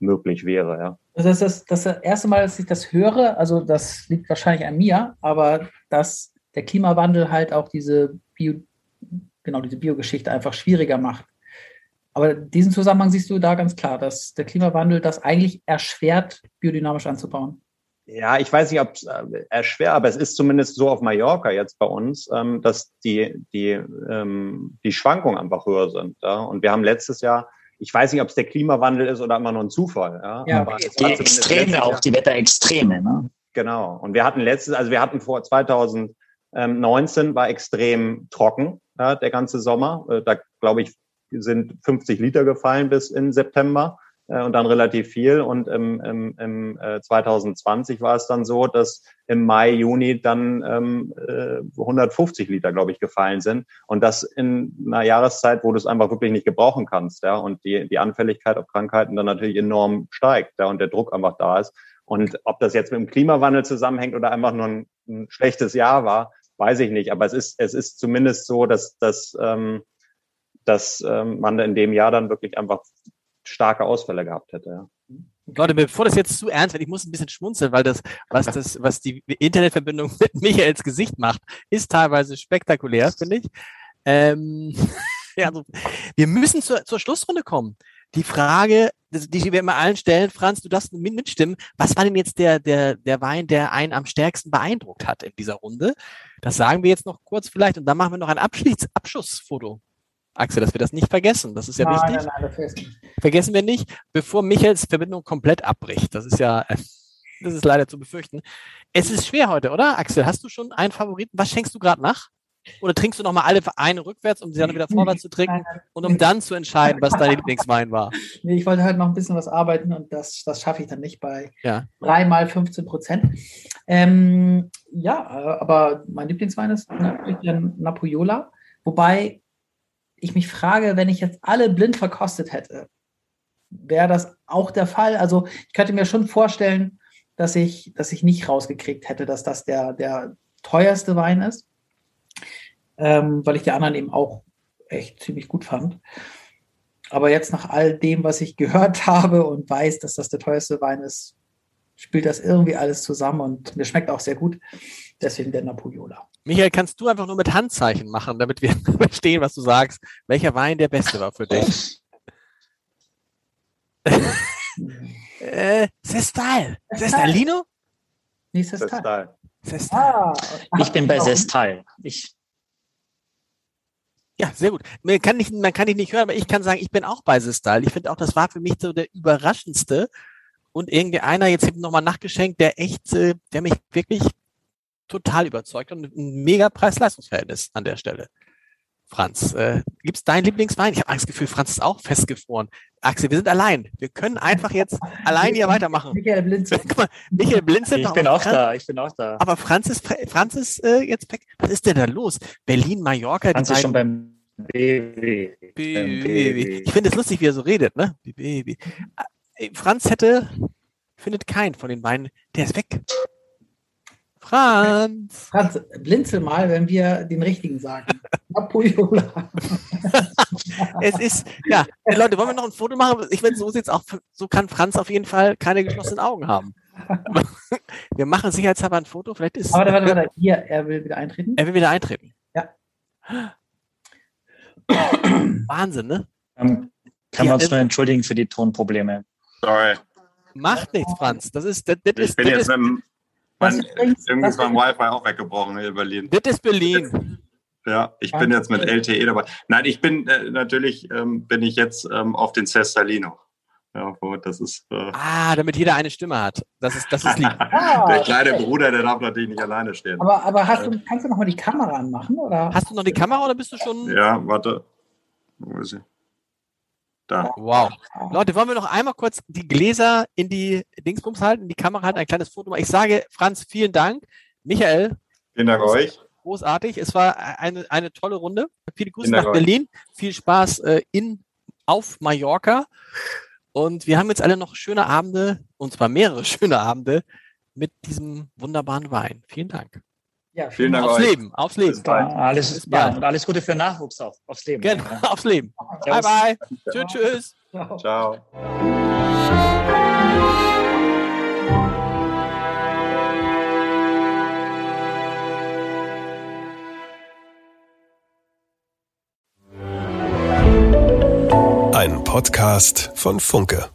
möglich wäre. Ja. Also das ist das, erste Mal, dass ich das höre, also das liegt wahrscheinlich an mir, aber dass der Klimawandel halt auch diese Bio, genau diese Biogeschichte einfach schwieriger macht. Aber diesen Zusammenhang siehst du da ganz klar, dass der Klimawandel das eigentlich erschwert, biodynamisch anzubauen. Ja, ich weiß nicht, ob es äh, erschwert, aber es ist zumindest so auf Mallorca jetzt bei uns, ähm, dass die, die, ähm, die Schwankungen einfach höher sind. Ja? Und wir haben letztes Jahr, ich weiß nicht, ob es der Klimawandel ist oder immer nur ein Zufall. Ja, ja aber die Extreme auch, die Wetterextreme. Ne? Genau. Und wir hatten letztes, also wir hatten vor 2019 war extrem trocken, ja, der ganze Sommer. Äh, da glaube ich, sind 50 Liter gefallen bis in September äh, und dann relativ viel. Und im, im, im äh, 2020 war es dann so, dass im Mai, Juni dann ähm, äh, 150 Liter, glaube ich, gefallen sind. Und das in einer Jahreszeit, wo du es einfach wirklich nicht gebrauchen kannst, ja, und die, die Anfälligkeit auf Krankheiten dann natürlich enorm steigt, ja, und der Druck einfach da ist. Und ob das jetzt mit dem Klimawandel zusammenhängt oder einfach nur ein, ein schlechtes Jahr war, weiß ich nicht. Aber es ist, es ist zumindest so, dass, dass ähm, dass ähm, man in dem Jahr dann wirklich einfach starke Ausfälle gehabt hätte. Ja. Leute, bevor das jetzt zu ernst wird, ich muss ein bisschen schmunzeln, weil das, was das, was die Internetverbindung mit Michaels Gesicht macht, ist teilweise spektakulär, finde ich. Ähm, ja, also, wir müssen zur, zur Schlussrunde kommen. Die Frage, die wir immer allen stellen, Franz, du darfst mitstimmen. Was war denn jetzt der, der, der Wein, der einen am stärksten beeindruckt hat in dieser Runde? Das sagen wir jetzt noch kurz vielleicht und dann machen wir noch ein Abschluss, Abschussfoto. Axel, dass wir das nicht vergessen. Das ist ja nein, wichtig. Nein, nein, vergessen wir nicht, bevor Michaels Verbindung komplett abbricht. Das ist ja, das ist leider zu befürchten. Es ist schwer heute, oder? Axel, hast du schon einen Favoriten? Was schenkst du gerade nach? Oder trinkst du nochmal alle Vereine rückwärts, um sie dann wieder vorwärts zu trinken und um dann zu entscheiden, was dein Lieblingswein war? Nee, ich wollte halt noch ein bisschen was arbeiten und das, das schaffe ich dann nicht bei ja. 3 mal 15 Prozent. Ähm, ja, äh, aber mein Lieblingswein ist natürlich der Napoyola. Wobei ich mich frage, wenn ich jetzt alle blind verkostet hätte, wäre das auch der Fall? Also ich könnte mir schon vorstellen, dass ich, dass ich nicht rausgekriegt hätte, dass das der, der teuerste Wein ist, ähm, weil ich die anderen eben auch echt ziemlich gut fand. Aber jetzt nach all dem, was ich gehört habe und weiß, dass das der teuerste Wein ist, spielt das irgendwie alles zusammen und mir schmeckt auch sehr gut. Deswegen der Napoleola. Michael, kannst du einfach nur mit Handzeichen machen, damit wir verstehen, was du sagst, welcher Wein der beste war für dich? äh, Sestal. Sestalino? Nee, Sestal. Sestal. Ah, ich bin bei Sestal. Ich ja, sehr gut. Man kann, nicht, man kann dich nicht hören, aber ich kann sagen, ich bin auch bei Sestal. Ich finde auch, das war für mich so der überraschendste. Und irgendwie einer, jetzt nochmal nachgeschenkt, der echt, äh, der mich wirklich total überzeugt und ein mega Preis-Leistungs-Verhältnis an der Stelle. Franz, äh, gibt's deinen Lieblingswein? Ich habe das Gefühl, Franz ist auch festgefroren. Axel, wir sind allein. Wir können einfach jetzt allein hier weitermachen. Michael Blinzel. Guck mal, Michael blinzelt Ich noch, bin auch Franz- da, ich bin auch da. Aber Franz ist, Franz ist äh, jetzt weg. Was ist denn da los? Berlin, Mallorca, Franz ist schon beim BW. Baby. Ich finde es lustig, wie er so redet, ne? Baby. Äh, Franz hätte, findet keinen von den beiden. Der ist weg. Franz. Franz, blinzel mal, wenn wir den richtigen sagen. Napoleola. Es ist, ja, Leute, wollen wir noch ein Foto machen? Ich finde, so sieht's auch, so kann Franz auf jeden Fall keine geschlossenen Augen haben. Wir machen sicherheitshalber ein Foto. Vielleicht ist, Aber warte, warte, warte. Hier, er will wieder eintreten. er will wieder eintreten. Ja. Wahnsinn, ne? Ähm, Kann man uns nur entschuldigen für die Tonprobleme. Sorry. Macht nichts, Franz. Das ist, das, das Ich ist, bin das jetzt ist, mit mein, irgendwie ist mein Wi-Fi auch weggebrochen hier in Berlin. das ist Berlin. Ja, ich bin jetzt mit LTE dabei. Nein, ich bin äh, natürlich ähm, bin ich jetzt ähm, auf den Cestalino. Ja, das ist äh, Ah, damit jeder eine Stimme hat. Das ist, das ist lieb. Ah, der kleine Bruder, der darf natürlich nicht alleine stehen. Aber, aber hast du, kannst du noch mal die Kamera anmachen? Oder? Hast du noch die Kamera oder bist du schon? Ja, warte. Wo ist sie? Da. Wow. Leute, wollen wir noch einmal kurz die Gläser in die Dingsbums halten, die Kamera halten, ein kleines Foto machen. Ich sage, Franz, vielen Dank. Michael, Vielen Dank euch. großartig. Es war eine, eine tolle Runde. Viele Grüße nach euch. Berlin. Viel Spaß äh, in, auf Mallorca. Und wir haben jetzt alle noch schöne Abende, und zwar mehrere schöne Abende mit diesem wunderbaren Wein. Vielen Dank. Ja, Vielen Dank Aufs euch. Leben, aufs Leben. Bis bald. Ja, alles, Bis ja, und alles Gute für Nachwuchs auch, aufs Leben. Genau, Ja. aufs Leben. Bye, bye. Tschüss, tschüss. Ciao. Ciao. Ein Podcast von Funke.